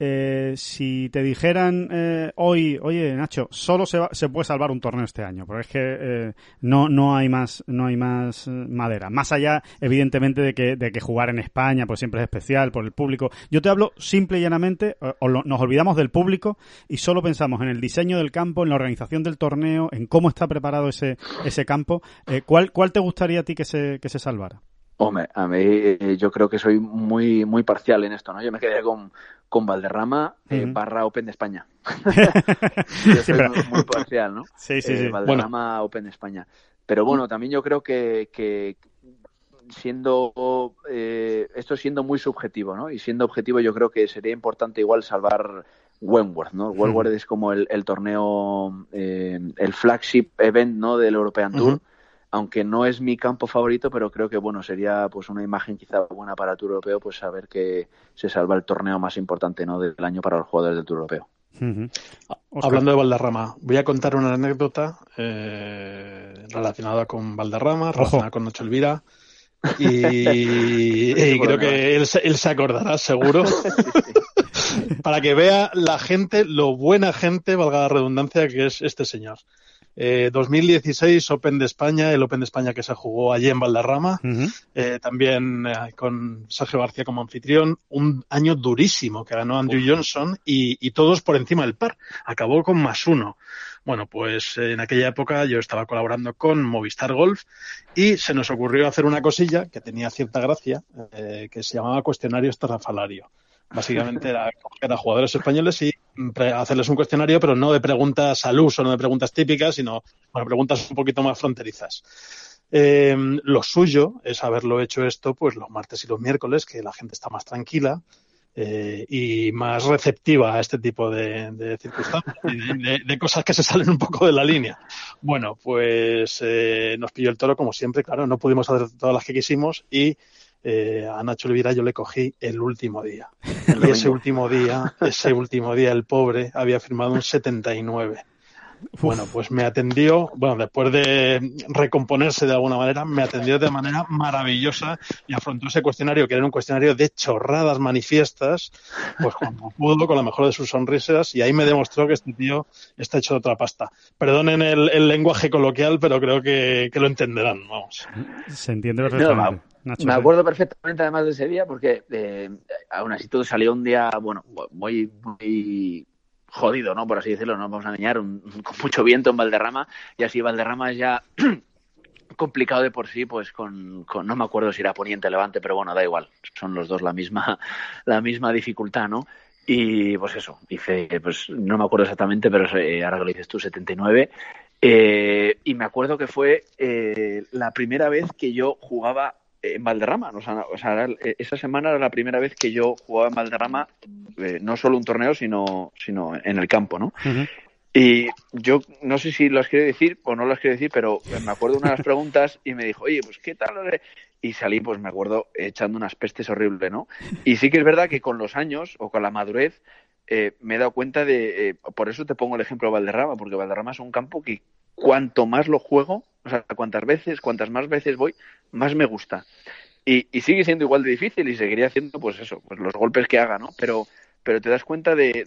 Speaker 1: eh, si te dijeran eh, hoy, oye Nacho, solo se, se puede salvar un torneo este año, porque es que eh, no, no hay más, no hay más eh, madera. Más allá, evidentemente, de que, de que jugar en España, pues siempre es especial por el público. Yo te hablo simple y llanamente, o, nos olvidamos del público y solo pensamos en el diseño del campo, en la organización del torneo, en cómo está preparado ese, ese campo. ¿cuál, ¿Cuál te gustaría a ti que se, que se salvara?
Speaker 3: Hombre, a mí eh, yo creo que soy muy muy parcial en esto, ¿no? Yo me quedé con, con Valderrama eh, barra Open de España. yo soy muy, parcial, ¿no?
Speaker 1: Sí, sí, sí.
Speaker 3: Eh, Valderrama Open de España. Pero bueno, también yo creo que, que siendo esto siendo muy subjetivo, ¿no? Y siendo objetivo, yo creo que sería importante igual salvar Wentworth, ¿no? Wentworth es como el, el torneo, el flagship event, ¿no? Del European Tour aunque no es mi campo favorito, pero creo que bueno sería pues una imagen quizá buena para el Tour Europeo, pues saber que se salva el torneo más importante ¿no? del año para los jugadores del Tour Europeo.
Speaker 2: Hablando de Valderrama, voy a contar una anécdota eh, relacionada con Valderrama, relacionada con Nacho Elvira. Y, creo que él, él, se acordará seguro para que vea la gente, lo buena gente, valga la redundancia, que es este señor. 2016 eh, Open de España, el Open de España que se jugó allí en Valderrama, eh, también eh, con Sergio García como anfitrión, un año durísimo que ganó Andrew Johnson y, todos por encima del par, acabó con más uno. Bueno, pues en aquella época yo estaba colaborando con Movistar Golf y se nos ocurrió hacer una cosilla que tenía cierta gracia, que se llamaba cuestionario estrafalario. Básicamente era coger a jugadores españoles y hacerles un cuestionario, pero no de preguntas al uso, no de preguntas típicas, sino bueno, preguntas un poquito más fronterizas. Eh, lo suyo es haberlo hecho esto pues los martes y los miércoles, que la gente está más tranquila eh, y más receptiva a este tipo de, circunstancias, de, cosas que se salen un poco de la línea. Bueno, pues eh, nos pilló el toro como siempre, claro, no pudimos hacer todas las que quisimos y eh, a Nacho Elvira yo le cogí el último día. y ese último día, ese último día, el pobre había firmado un 79. Bueno, pues me atendió, bueno, después de recomponerse de alguna manera, me atendió de manera maravillosa y afrontó ese cuestionario, que era un cuestionario de chorradas manifiestas, pues como pudo, con la mejor de sus sonrisas, y ahí me demostró que este tío está hecho de otra pasta. Perdonen el, lenguaje coloquial, pero creo que, lo entenderán, vamos.
Speaker 1: Se entiende perfectamente.
Speaker 3: me acuerdo perfectamente además de ese día porque eh, aún así todo salió un día, bueno, muy, muy jodido, ¿no? Por así decirlo, no vamos a engañar, con mucho viento en Valderrama y así Valderrama es ya complicado de por sí, pues con, no me acuerdo si era Poniente Levante, pero bueno, da igual, son los dos la misma, la misma dificultad, ¿no? Y pues eso, hice, pues no me acuerdo exactamente, pero eh, ahora que lo dices tú, 79. Eh, y me acuerdo que fue eh, la primera vez que yo jugaba en Valderrama. O sea, o sea, esa semana era la primera vez que yo jugaba en Valderrama, eh, no solo un torneo, sino, sino en el campo, ¿no? Y yo no sé si lo has querido decir o no lo has querido decir, pero me acuerdo de una de las preguntas y me dijo, oye, pues qué tal. Y salí, pues me acuerdo, echando unas pestes horribles, ¿no? Y sí que es verdad que con los años o con la madurez eh, me he dado cuenta de, eh, por eso te pongo el ejemplo de Valderrama, porque Valderrama es un campo que cuanto más lo juego, o sea, cuantas veces, cuantas más veces voy, más me gusta. Y, sigue siendo igual de difícil y seguiría haciendo, pues eso, pues los golpes que haga, ¿no? Pero, pero te das cuenta de,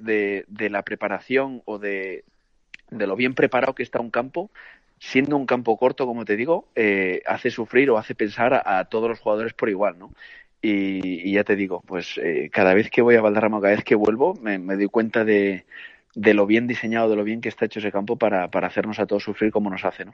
Speaker 3: de, la preparación o de, de lo bien preparado que está un campo, siendo un campo corto, como te digo, eh, hace sufrir o hace pensar a, todos los jugadores por igual, ¿no? Y, ya te digo, pues eh, cada vez que voy a Valderrama, cada vez que vuelvo, me doy cuenta de, de lo bien diseñado, de lo bien que está hecho ese campo para, para hacernos a todos sufrir como nos hace, ¿no?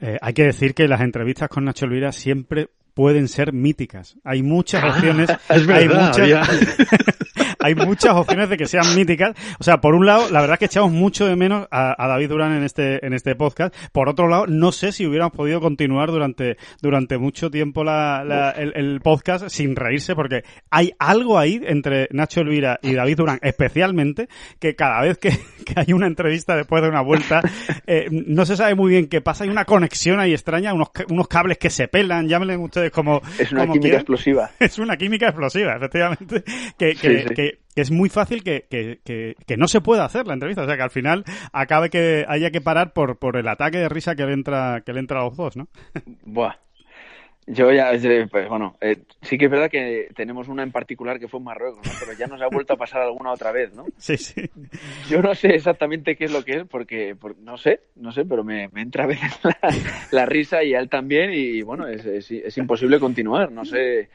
Speaker 1: Eh, hay que decir que las entrevistas con Nacho Elvira siempre pueden ser míticas. Hay muchas opciones.
Speaker 2: es verdad, hay muchas,
Speaker 1: hay muchas opciones de que sean míticas. O sea, por un lado, la verdad es que echamos mucho de menos a, David Durán en este, en este podcast. Por otro lado, no sé si hubiéramos podido continuar durante, durante mucho tiempo la, el, podcast sin reírse, porque hay algo ahí entre Nacho Elvira y David Durán, especialmente, que cada vez que, hay una entrevista después de una vuelta, eh, no se sabe muy bien qué pasa. Hay una conexión ahí extraña, unos, unos cables que se pelan, llámenle ustedes como.
Speaker 3: Es una química explosiva.
Speaker 1: Es una química explosiva, efectivamente, que, que, es muy fácil que, que, que, no se pueda hacer la entrevista. O sea, que al final acabe que haya que parar por, por el ataque de risa que le entra, que le entra a los dos, ¿no?
Speaker 3: Buah, yo ya, pues bueno, eh, sí que es verdad que tenemos una en particular que fue en Marruecos, ¿no? pero ya nos ha vuelto a pasar alguna otra vez, ¿no?
Speaker 1: Sí, sí.
Speaker 3: Yo no sé exactamente qué es lo que es, porque, no sé, no sé, pero me, entra a veces la, risa y a él también, y bueno, es, es, imposible continuar, no sé,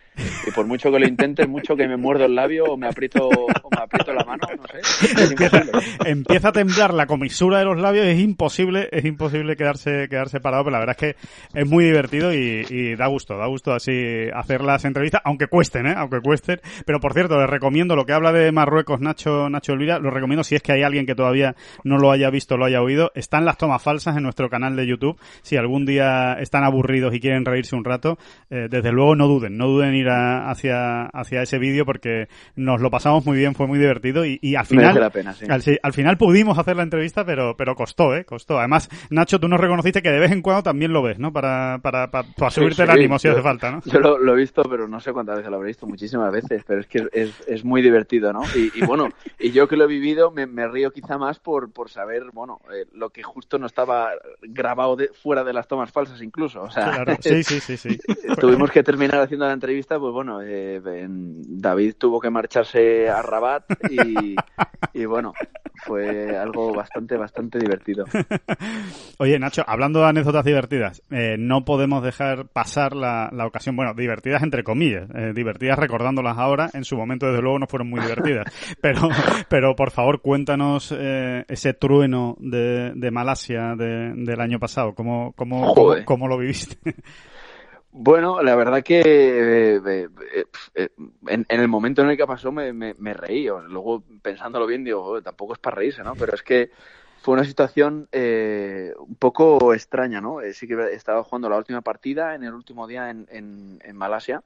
Speaker 3: y por mucho que lo intente, mucho que me muerdo el labio o me aprieto, o me aprieto la mano, no sé.
Speaker 1: Empieza, empieza, a temblar la comisura de los labios, es imposible, es imposible quedarse, quedarse parado, pero la verdad es que es muy divertido y, y da gusto, da gusto así hacer las entrevistas, aunque cuesten, ¿eh? Aunque cuesten. Pero por cierto, les recomiendo lo que habla de Marruecos Nacho, Nacho Elvira, lo recomiendo si es que hay alguien que todavía no lo haya visto, lo haya oído. Están las tomas falsas en nuestro canal de YouTube. Si algún día están aburridos y quieren reírse un rato, eh, desde luego no duden, no duden ir hacia, hacia ese vídeo porque nos lo pasamos muy bien, fue muy divertido y, al final, al, final pudimos hacer la entrevista, pero, pero costó, ¿eh? Costó. Además, Nacho, tú nos reconociste que de vez en cuando también lo ves, ¿no? Para, para, para, subirte el si hace falta, ¿no?
Speaker 3: Yo lo, he visto, pero no sé cuántas veces lo habré visto, muchísimas veces, pero es que es, es muy divertido, ¿no? Y, bueno, y yo que lo he vivido me, río quizá más por, por saber, bueno, eh, lo que justo no estaba grabado de, fuera de las tomas falsas incluso, o sea,
Speaker 1: claro. sí, sí, sí, sí.
Speaker 3: tuvimos que terminar haciendo la entrevista, pues bueno, eh, David tuvo que marcharse a Rabat y, y bueno, fue algo bastante, bastante divertido.
Speaker 1: Oye, Nacho, hablando de anécdotas divertidas, eh, no podemos dejar pasar la, la, ocasión, bueno, divertidas entre comillas, eh, divertidas recordándolas ahora, en su momento desde luego no fueron muy divertidas, pero, pero por favor cuéntanos eh, ese trueno de, de Malasia del año pasado, ¿cómo, cómo, cómo, cómo lo viviste?
Speaker 3: Bueno, la verdad que eh, eh, eh, en, el momento en el que pasó me, me, reí. Luego, pensándolo bien, digo, tampoco es para reírse, ¿no? Pero es que fue una situación un poco extraña, ¿no? sí que estaba jugando la última partida en el último día en, en, Malasia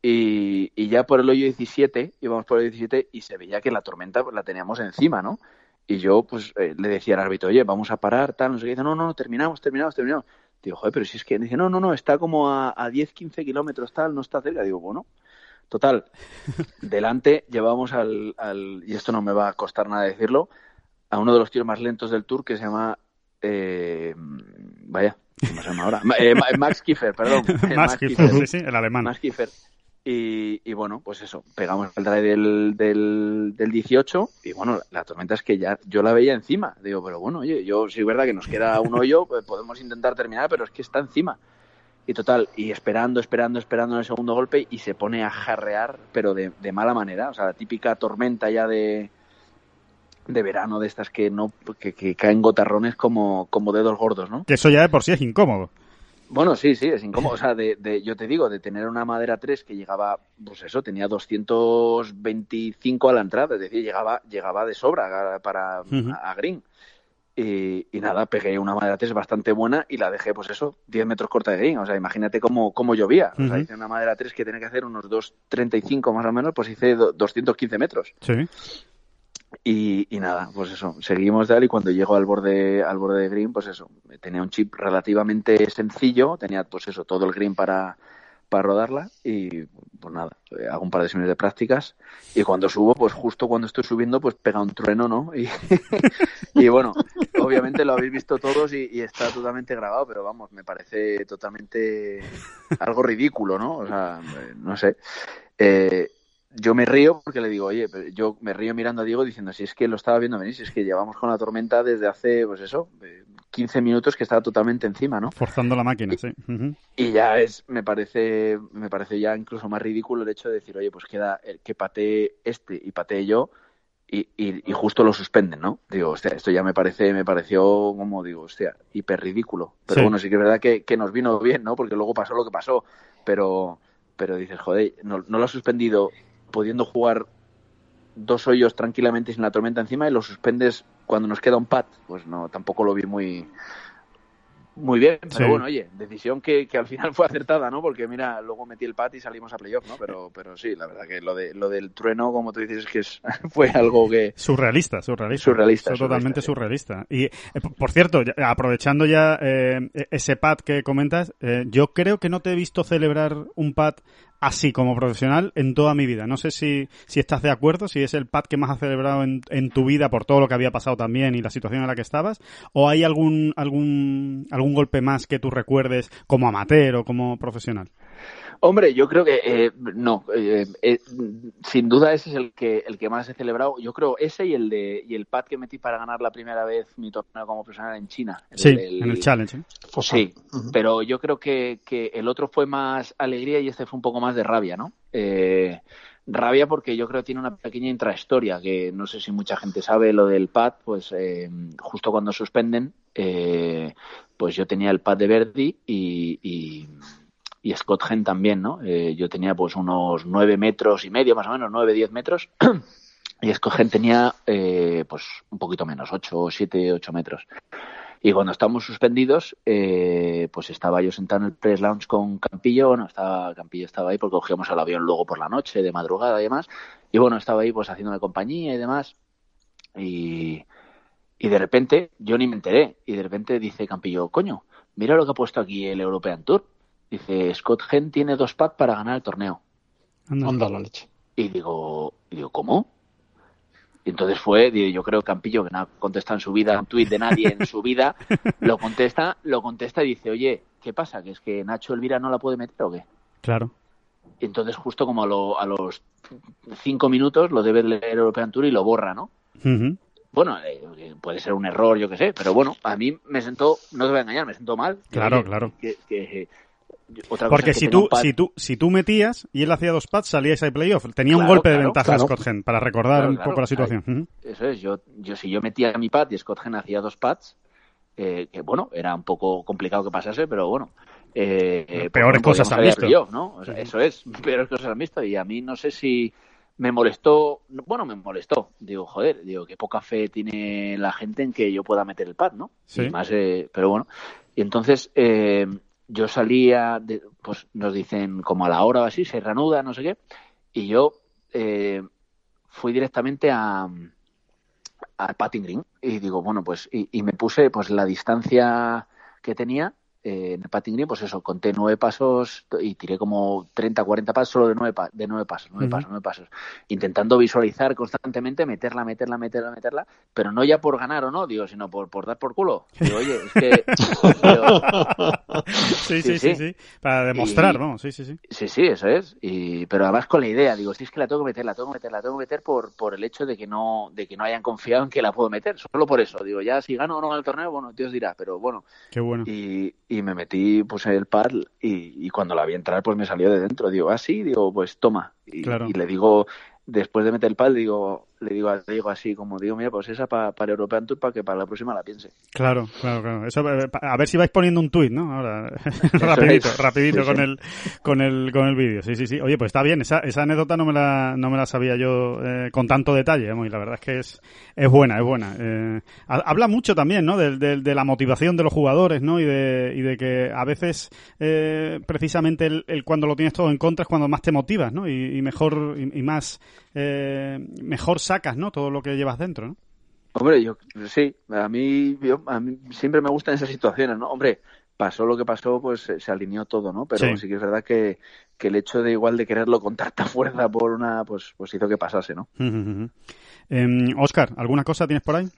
Speaker 3: y, y, ya por el hoyo 17, íbamos por el 17 y se veía que la tormenta la teníamos encima, ¿no? Y yo, pues, le decía al árbitro, oye, vamos a parar, tal, no sé qué. Dice, no, no, terminamos, terminamos, terminamos. Digo, joder, pero si es que dice, no, no, no, está como a, a 10, 15 kilómetros tal, no está cerca. Digo, bueno, total. Delante llevamos al, al, y esto no me va a costar nada decirlo, a uno de los tíos más lentos del tour que se llama, eh, vaya, ¿cómo se llama ahora? Eh, Max Kiefer, perdón.
Speaker 1: Max, Kiefer, sí, sí, el alemán.
Speaker 3: Max Kiefer. Y, bueno, pues eso, pegamos el drive del, del, del, 18 y bueno, la tormenta es que ya yo la veía encima. Digo, pero bueno, oye, yo sí es verdad que nos queda un hoyo, pues podemos intentar terminar, pero es que está encima. Y total, y esperando, esperando, esperando en el segundo golpe y se pone a jarrear, pero de, de mala manera. O sea, la típica tormenta ya de, de verano, de estas que no que, que caen gotarrones como, como dedos gordos, ¿no?
Speaker 1: Que eso ya de por sí es incómodo.
Speaker 3: Bueno, sí, sí, es incómodo. O sea, de, de, yo te digo, de tener una madera 3 que llegaba, pues eso, tenía 225 a la entrada, es decir, llegaba, llegaba de sobra para a, Green. Y, nada, pegué una madera 3 bastante buena y la dejé, pues eso, 10 metros corta de Green. O sea, imagínate cómo, cómo llovía. O sea, hice una madera 3 que tenía que hacer unos 235 más o menos, pues hice 215 metros.
Speaker 1: Sí.
Speaker 3: Y, nada, pues eso, seguimos él y cuando llego al borde, al borde de green, pues eso, tenía un chip relativamente sencillo, tenía pues eso, todo el green para, para rodarla y pues nada, hago un par de sesiones de prácticas y cuando subo, pues justo cuando estoy subiendo, pues pega un trueno, ¿no? Y, y bueno, obviamente lo habéis visto todos y, y, está totalmente grabado, pero vamos, me parece totalmente algo ridículo, ¿no? O sea, no sé. Eh, yo me río porque le digo, oye, yo me río mirando a Diego diciendo, si es que lo estaba viendo venir, si es que llevamos con la tormenta desde hace, pues eso, 15 minutos que estaba totalmente encima, ¿no?
Speaker 1: Forzando la máquina, sí.
Speaker 3: Y ya es, me parece, me parece ya incluso más ridículo el hecho de decir, oye, pues queda que patee este y patee yo y, y, justo lo suspenden, ¿no? Digo, hostia, esto ya me parece, me pareció como, digo, hostia, hiper ridículo. Pero bueno, sí que es verdad que, que nos vino bien, ¿no? Porque luego pasó lo que pasó, pero pero dices, joder, no, no lo ha suspendido pudiendo jugar dos hoyos tranquilamente sin la tormenta encima y lo suspendes cuando nos queda un pat, pues no, tampoco lo vi muy muy bien, pero bueno, oye, decisión que, que, al final fue acertada, ¿no? Porque mira, luego metí el pat y salimos a playoff, ¿no? Pero, pero sí, la verdad que lo de lo del trueno, como tú dices, es que es, fue algo que
Speaker 1: surrealista, surrealista,
Speaker 3: surrealista,
Speaker 1: totalmente surrealista. Y eh, por cierto, aprovechando ya eh, ese pat que comentas, eh, yo creo que no te he visto celebrar un pat así como profesional en toda mi vida. No sé si, si estás de acuerdo, si es el pad que más has celebrado en, en, tu vida por todo lo que había pasado también y la situación en la que estabas, o hay algún, algún, algún golpe más que tú recuerdes como amateur o como profesional.
Speaker 3: Hombre, yo creo que eh, no, eh, eh, sin duda ese es el que el que más he celebrado. Yo creo ese y el de y el pad que metí para ganar la primera vez mi torneo como profesional en China.
Speaker 1: sí, en el challenge.
Speaker 3: Sí, pero yo creo que, que el otro fue más alegría y este fue un poco más de rabia, ¿no? rabia porque yo creo que tiene una pequeña intrahistoria que no sé si mucha gente sabe lo del pad, pues justo cuando suspenden, pues yo tenía el pad de Verdi y y Scott Hen también, ¿no? Eh, yo tenía pues unos nueve metros y medio, más o menos, nueve, diez metros, y Scott Hen tenía eh, pues un poquito menos, ocho, siete, ocho metros. Y cuando estábamos suspendidos, eh, pues estaba yo sentado en el press lounge con Campillo, bueno, estaba, Campillo estaba ahí porque cogíamos el avión luego por la noche, de madrugada y demás, y bueno, estaba ahí pues haciéndome compañía y demás, y, y de repente, yo ni me enteré, y de repente dice Campillo, coño, mira lo que ha puesto aquí el European Tour, Dice, Scott Hen tiene dos packs para ganar el torneo.
Speaker 2: Anda la leche.
Speaker 3: Y digo, y digo, ¿cómo? Y entonces fue, yo creo Campillo, que no contesta en su vida, un tuit de nadie en su vida, lo contesta, lo contesta y dice, oye, ¿qué pasa? ¿Que es que Nacho Elvira no la puede meter o qué?
Speaker 1: Claro.
Speaker 3: Y entonces justo como a, los cinco minutos lo debe leer European Tour y lo borra, ¿no? Bueno, eh, puede ser un error, yo qué sé, pero bueno, a mí me sentó, no te voy a engañar, me sentó mal.
Speaker 1: Claro, claro. que, porque si tú, si tú, si tú metías y él hacía dos pads, salíais al playoff. Tenía un golpe de ventaja Scott Hen, para recordar un poco la situación.
Speaker 3: Eso es, yo, yo si yo metía mi pad y Scott Hen hacía dos pads, eh, que bueno, era un poco complicado que pasase, pero bueno. Eh,
Speaker 1: peores
Speaker 3: pues,
Speaker 1: cosas han visto.
Speaker 3: ¿no? Eso es, peores cosas han visto. Y a mí no sé si me molestó, bueno, me molestó. Digo, joder, digo, qué poca fe tiene la gente en que yo pueda meter el pad, ¿no?
Speaker 1: Sí.
Speaker 3: más, eh, pero bueno. Y entonces eh, yo salía, de, pues nos dicen como a la hora o así, se reanuda, no sé qué. Y yo eh, fui directamente a al patting green y digo bueno pues y, y, me puse pues la distancia que tenía eh, en el patting green pues eso conté nueve pasos y tiré como 30 40 pasos solo de nueve, pa de nueve pasos nueve uh -huh. pasos nueve pasos intentando visualizar constantemente meterla meterla meterla meterla pero no ya por ganar o no digo sino por, por dar por culo digo oye es que digo,
Speaker 1: sí, sí, sí, sí, sí, para demostrar, y, ¿no? Sí, sí, sí.
Speaker 3: Sí, sí, eso es. Y, pero además con la idea, digo, si es que la tengo que meter, la tengo que meter, la tengo que meter por, por el hecho de que no, de que no hayan confiado en que la puedo meter. Solo por eso. Digo, ya si gano o no gano el torneo, bueno, Dios dirá, pero bueno.
Speaker 1: Qué bueno.
Speaker 3: Y, y me metí, puse el pad y, y, cuando la vi entrar, pues me salió de dentro. Digo, ah, sí, digo, pues toma. Y,
Speaker 1: claro.
Speaker 3: y le digo, después de meter el pad, digo, le digo, le digo así, como digo, mira, pues esa para pa el European Tour para que para la próxima la piense.
Speaker 1: Claro, claro, claro. Eso, eh, a ver si vais poniendo un tuit, ¿no? Ahora, rapidito,
Speaker 3: es.
Speaker 1: rapidito
Speaker 3: Sí,
Speaker 1: con
Speaker 3: sí.
Speaker 1: el con el con el vídeo. Sí, sí, sí. Oye, pues está bien. Esa, esa anécdota no me la no me la sabía yo eh, con tanto detalle, y la verdad es que es es buena, es buena. Eh, habla mucho también, ¿no? De, de, de, la motivación de los jugadores, ¿no? Y de y de que a veces eh, precisamente el, el, cuando lo tienes todo en contra es cuando más te motivas, ¿no? Y, y mejor y, y más eh, mejor sacas, ¿no? Todo lo que llevas dentro, ¿no?
Speaker 3: Hombre, yo sí, a mí, yo, a mí siempre me gustan esas situaciones, ¿no? Hombre, pasó lo que pasó, pues se alineó todo, ¿no? Pero sí, sí que es verdad que, que, el hecho de igual de quererlo con tanta fuerza por una, pues, pues hizo que pasase, ¿no?
Speaker 1: Uh -huh. eh, Oscar, ¿alguna cosa tienes por ahí?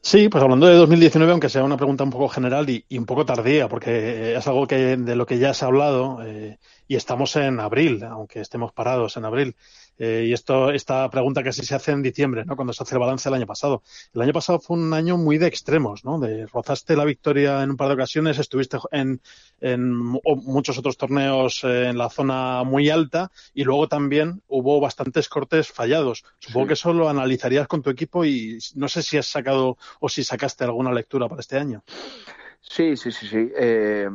Speaker 2: Sí, pues hablando de 2019, aunque sea una pregunta un poco general y, y un poco tardía, porque es algo que de lo que ya se ha hablado eh, y estamos en abril, aunque estemos parados en abril. Eh, y esto, esta pregunta casi se hace en diciembre, ¿no? Cuando se hace el balance del año pasado. El año pasado fue un año muy de extremos, ¿no? De rozaste la victoria en un par de ocasiones, estuviste en, en muchos otros torneos eh, en la zona muy alta y luego también hubo bastantes cortes fallados. Supongo sí. que eso lo analizarías con tu equipo y no sé si has sacado o si sacaste alguna lectura para este año.
Speaker 3: Sí, sí, sí, sí. Eh,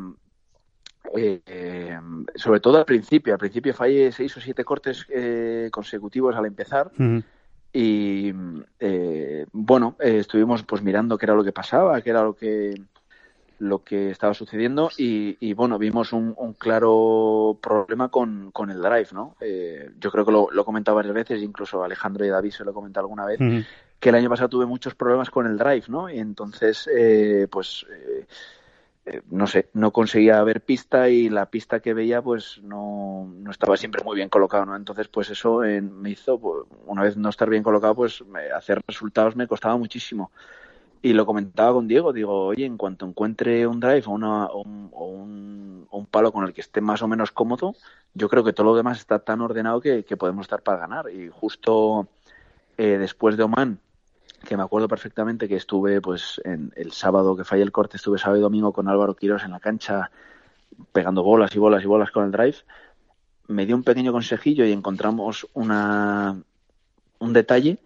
Speaker 3: eh, eh, sobre todo al principio. Al principio fallé seis o siete cortes eh, consecutivos al empezar.
Speaker 1: Uh -huh.
Speaker 3: Y bueno, estuvimos pues mirando qué era lo que pasaba, qué era lo que lo que estaba sucediendo y, y bueno, vimos un, un, claro problema con, con el drive, ¿no? yo creo que lo, lo he comentado varias veces, incluso Alejandro y David se lo he comentado alguna vez,
Speaker 1: uh -huh.
Speaker 3: que el año pasado tuve muchos problemas con el drive, ¿no? Y entonces, pues eh, no sé, no conseguía ver pista y la pista que veía pues no, no estaba siempre muy bien colocado, ¿no? Entonces pues eso eh, me hizo, pues, una vez no estar bien colocado, pues me, hacer resultados me costaba muchísimo. Y lo comentaba con Diego, digo, oye, en cuanto encuentre un drive o, una, o, un, o un, un, palo con el que esté más o menos cómodo, yo creo que todo lo demás está tan ordenado que, que podemos estar para ganar. Y justo eh, después de Oman, que me acuerdo perfectamente que estuve pues en el sábado que fallé el corte, estuve sábado y domingo con Álvaro Quiros en la cancha pegando bolas y bolas y bolas con el drive. Me dio un pequeño consejillo y encontramos una un detalle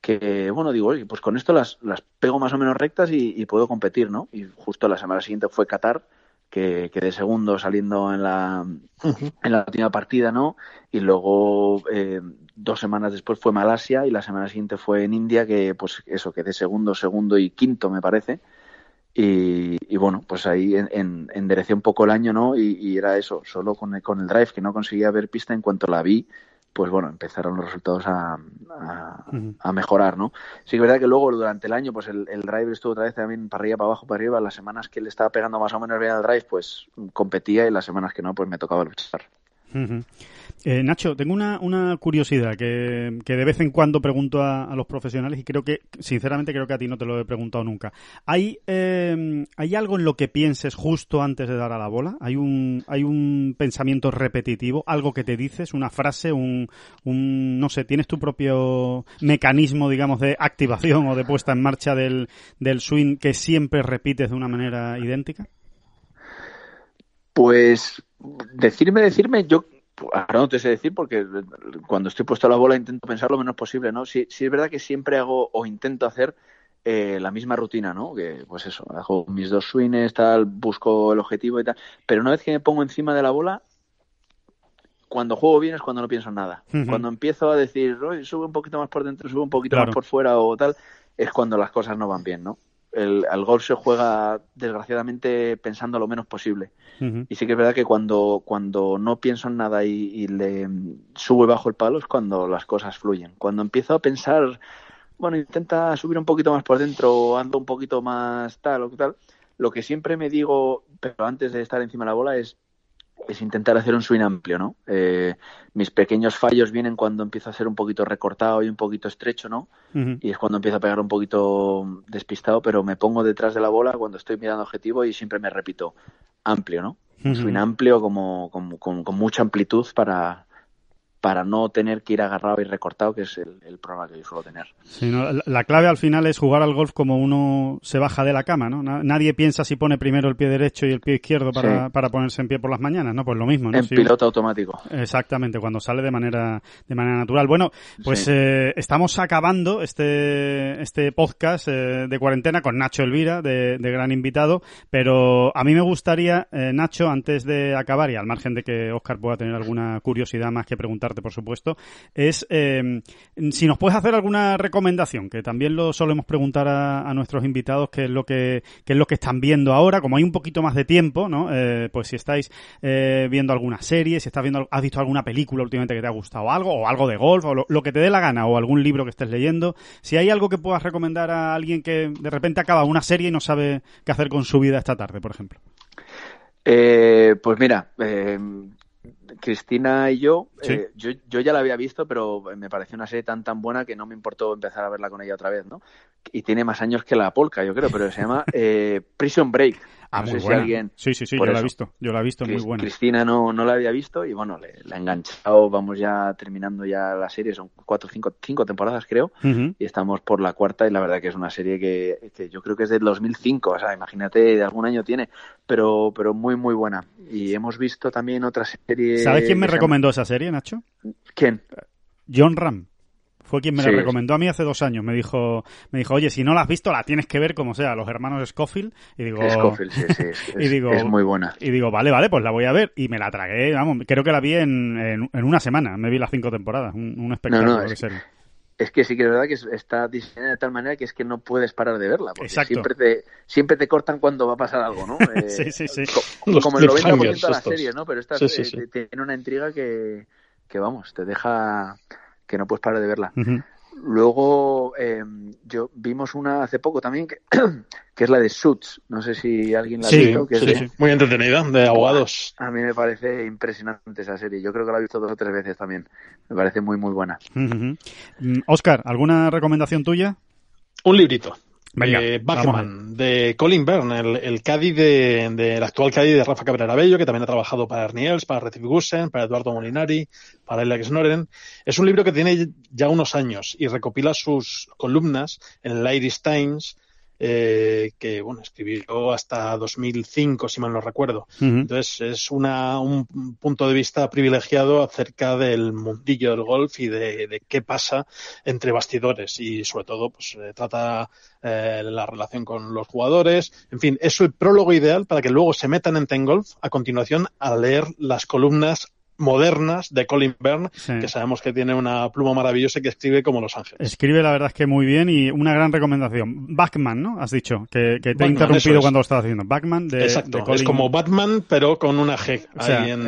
Speaker 3: que, bueno, digo, pues con esto las, las pego más o menos rectas y, y, puedo competir, ¿no? Y justo la semana siguiente fue Qatar, que quedé segundo saliendo en la, uh -huh. en la última partida, ¿no? Y luego eh, dos semanas después fue Malasia y la semana siguiente fue en India, que pues eso, quedé segundo, segundo y quinto, me parece. Y, y bueno, pues ahí en, en, enderecé un poco el año, ¿no? Y, y era eso, solo con el, con el drive, que no conseguía ver pista en cuanto la vi, pues bueno, empezaron los resultados a, a, uh -huh. a, mejorar, ¿no? Sí que es verdad que luego durante el año, pues el, el, drive estuvo otra vez también para arriba, para abajo, para arriba. Las semanas que le estaba pegando más o menos bien al drive, pues competía y las semanas que no, pues me tocaba luchar.
Speaker 1: Uh -huh. Eh, Nacho, tengo una, una curiosidad que, que, de vez en cuando pregunto a, a, los profesionales y creo que, sinceramente, creo que a ti no te lo he preguntado nunca. ¿Hay, eh, ¿hay algo en lo que pienses justo antes de dar a la bola? ¿Hay un, hay un pensamiento repetitivo? ¿Algo que te dices? ¿Una frase? Un, un, no sé, ¿tienes tu propio mecanismo, digamos, de activación o de puesta en marcha del, del swing que siempre repites de una manera idéntica?
Speaker 3: Pues decirme, decirme, yo ahora no te sé decir porque cuando estoy puesto a la bola intento pensar lo menos posible, ¿no? Sí, sí es verdad que siempre hago o intento hacer eh, la misma rutina, ¿no? Que, pues eso, hago mis dos swings, tal, busco el objetivo y tal. Pero una vez que me pongo encima de la bola, cuando juego bien es cuando no pienso en nada. Cuando empiezo a decir, sube un poquito más por dentro, sube un poquito más por fuera o tal, es cuando las cosas no van bien, ¿no? El, al golf se juega desgraciadamente pensando lo menos posible. Y sí que es verdad que cuando, cuando no pienso en nada y, le subo y bajo el palo es cuando las cosas fluyen. Cuando empiezo a pensar, bueno, intenta subir un poquito más por dentro, ando un poquito más tal o tal, lo que siempre me digo, pero antes de estar encima de la bola, es es intentar hacer un swing amplio, ¿no? Eh, mis pequeños fallos vienen cuando empiezo a ser un poquito recortado y un poquito estrecho, ¿no? Y es cuando empiezo a pegar un poquito despistado, pero me pongo detrás de la bola cuando estoy mirando objetivo y siempre me repito, amplio, ¿no? Un swing amplio como, con mucha amplitud para, para no tener que ir agarrado y recortado, que es el, problema que yo suelo tener.
Speaker 1: la clave al final es jugar al golf como uno se baja de la cama, ¿no? Nadie piensa si pone primero el pie derecho y el pie izquierdo para, para ponerse en pie por las mañanas, ¿no? Pues lo mismo, ¿no?
Speaker 3: En piloto automático.
Speaker 1: Exactamente, cuando sale de manera, de manera natural. Bueno, pues eh, estamos acabando este, este podcast eh, de cuarentena con Nacho Elvira, de, gran invitado, pero a mí me gustaría, eh, Nacho, antes de acabar y al margen de que Oscar pueda tener alguna curiosidad más que preguntar, por supuesto, es eh, si nos puedes hacer alguna recomendación, que también lo solemos preguntar a, nuestros invitados qué es lo que es lo que están viendo ahora, como hay un poquito más de tiempo, ¿no? Eh, pues si estáis eh, viendo alguna serie, si estás viendo, has visto alguna película últimamente que te ha gustado algo, o algo de golf, o lo, que te dé la gana, o algún libro que estés leyendo, si hay algo que puedas recomendar a alguien que de repente acaba una serie y no sabe qué hacer con su vida esta tarde, por ejemplo.
Speaker 3: pues mira, Cristina y yo, eh, yo, yo ya la había visto, pero me pareció una serie tan tan buena que no me importó empezar a verla con ella otra vez, ¿no? Y tiene más años que la Polka, yo creo, pero se llama eh, Prison Break.
Speaker 1: Ah, muy buena. Sí, sí, sí, yo la he visto, yo la he visto, muy buena.
Speaker 3: Cristina no, no la había visto y bueno, le, la he enganchado, vamos ya terminando ya la serie, son cuatro, cinco, cinco temporadas creo, y estamos por la cuarta y la verdad que es una serie que, que, yo creo que es del 2005, o sea, imagínate, de algún año tiene, pero, pero muy, muy buena. Y hemos visto también otra serie...
Speaker 1: ¿Sabes quién me recomendó esa serie, Nacho?
Speaker 3: ¿Quién?
Speaker 1: John Ram fue quien me la recomendó a mí hace dos años. Me dijo, me dijo, oye, si no la has visto, la tienes que ver como sea, los hermanos Scofield. Y digo,
Speaker 3: Scofield, sí, sí. Es, y digo, es muy buena.
Speaker 1: Y digo, vale, vale, pues la voy a ver. Y me la tragué, vamos, creo que la vi en, en, una semana. Me vi las cinco temporadas. Un, espectáculo
Speaker 3: de serie. Es que sí que es verdad que está diseñada de tal manera que es que no puedes parar de verla. Porque siempre te, siempre te cortan cuando va a pasar algo, ¿no?
Speaker 1: sí, sí, sí.
Speaker 3: Como, el 90% de la serie, ¿no? Pero esta eh, tiene una intriga que, que, vamos, te deja que no puedes parar de verla. Luego, eh, yo vimos una hace poco también que, que, es la de Suits. No sé si alguien la ha visto. Que
Speaker 2: sí, muy entretenida, de abogados.
Speaker 3: A mí me parece impresionante esa serie. Yo creo que la he visto dos o tres veces también. Me parece muy, muy buena.
Speaker 1: Oscar, ¿alguna recomendación tuya?
Speaker 2: Un librito. Venga, eh, de Colin Byrne, el, el Cádiz de, del actual Cádiz de Rafa Cabrera Bello, que también ha trabajado para Erniels, para Recep Gusen, para Eduardo Molinari, para Alex Noren. Es un libro que tiene ya unos años y recopila sus columnas en el Irish Times, eh, que bueno escribió hasta 2005 si mal no recuerdo. Entonces es una, un punto de vista privilegiado acerca del mundillo del golf y de, qué pasa entre bastidores. Y sobre todo pues eh, trata eh, la relación con los jugadores. En fin es el prólogo ideal para que luego se metan en Ten Golf a continuación a leer las columnas modernas de Colin Byrne, que sabemos que tiene una pluma maravillosa y que escribe como Los Ángeles.
Speaker 1: Escribe la verdad es que muy bien y una gran recomendación. Batman, ¿no? Has dicho, que, te he interrumpido cuando lo estabas haciendo. Batman de,
Speaker 2: Exacto, es como Batman pero con una G.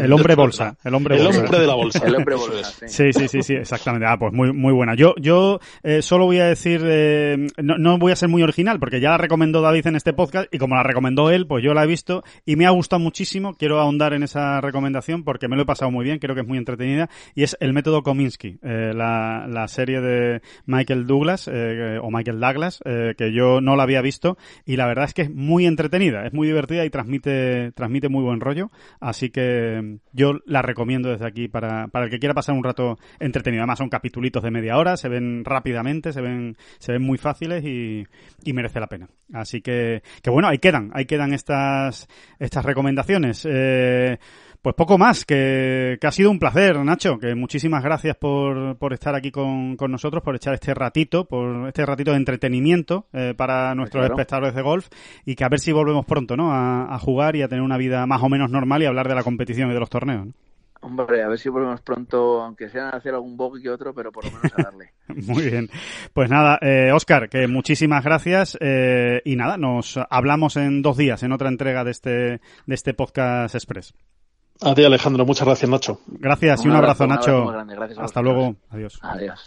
Speaker 1: el hombre bolsa. El hombre,
Speaker 2: el hombre de la bolsa.
Speaker 3: el hombre bolsa, sí.
Speaker 1: sí. Sí, sí, exactamente. Ah, pues muy, muy buena. Yo, yo eh, solo voy a decir, eh, no, no voy a ser muy original porque ya la recomendó David en este podcast y como la recomendó él, pues yo la he visto y me ha gustado muchísimo. Quiero ahondar en esa recomendación porque me lo he pasado muy muy bien, creo que es muy entretenida, y es El método Kominsky, eh, la, la, serie de Michael Douglas, eh, o Michael Douglas, eh, que yo no la había visto, y la verdad es que es muy entretenida, es muy divertida y transmite, transmite muy buen rollo, así que yo la recomiendo desde aquí para, para el que quiera pasar un rato entretenido. Además son capitulitos de media hora, se ven rápidamente, se ven, se ven muy fáciles y, y merece la pena. Así que, que bueno, ahí quedan, ahí quedan estas, estas recomendaciones. Eh, Pues poco más, que, que, ha sido un placer, Nacho, que muchísimas gracias por, por estar aquí con, con, nosotros, por echar este ratito, por este ratito de entretenimiento eh, para nuestros claro. espectadores de golf y que a ver si volvemos pronto, ¿no? A, a, jugar y a tener una vida más o menos normal y hablar de la competición y de los torneos. ¿no?
Speaker 3: Hombre, a ver si volvemos pronto, aunque sea a hacer algún bug que otro, pero por lo menos a darle.
Speaker 1: Muy bien. Pues nada, eh, Oscar, que muchísimas gracias eh, y nada, nos hablamos en dos días en otra entrega de este, de este podcast express.
Speaker 2: A ti, Alejandro. Muchas gracias, Nacho.
Speaker 1: Gracias un y un abrazo,
Speaker 3: abrazo
Speaker 1: Nacho.
Speaker 3: Un abrazo gracias
Speaker 1: Hasta luego. Adiós.
Speaker 3: Adiós.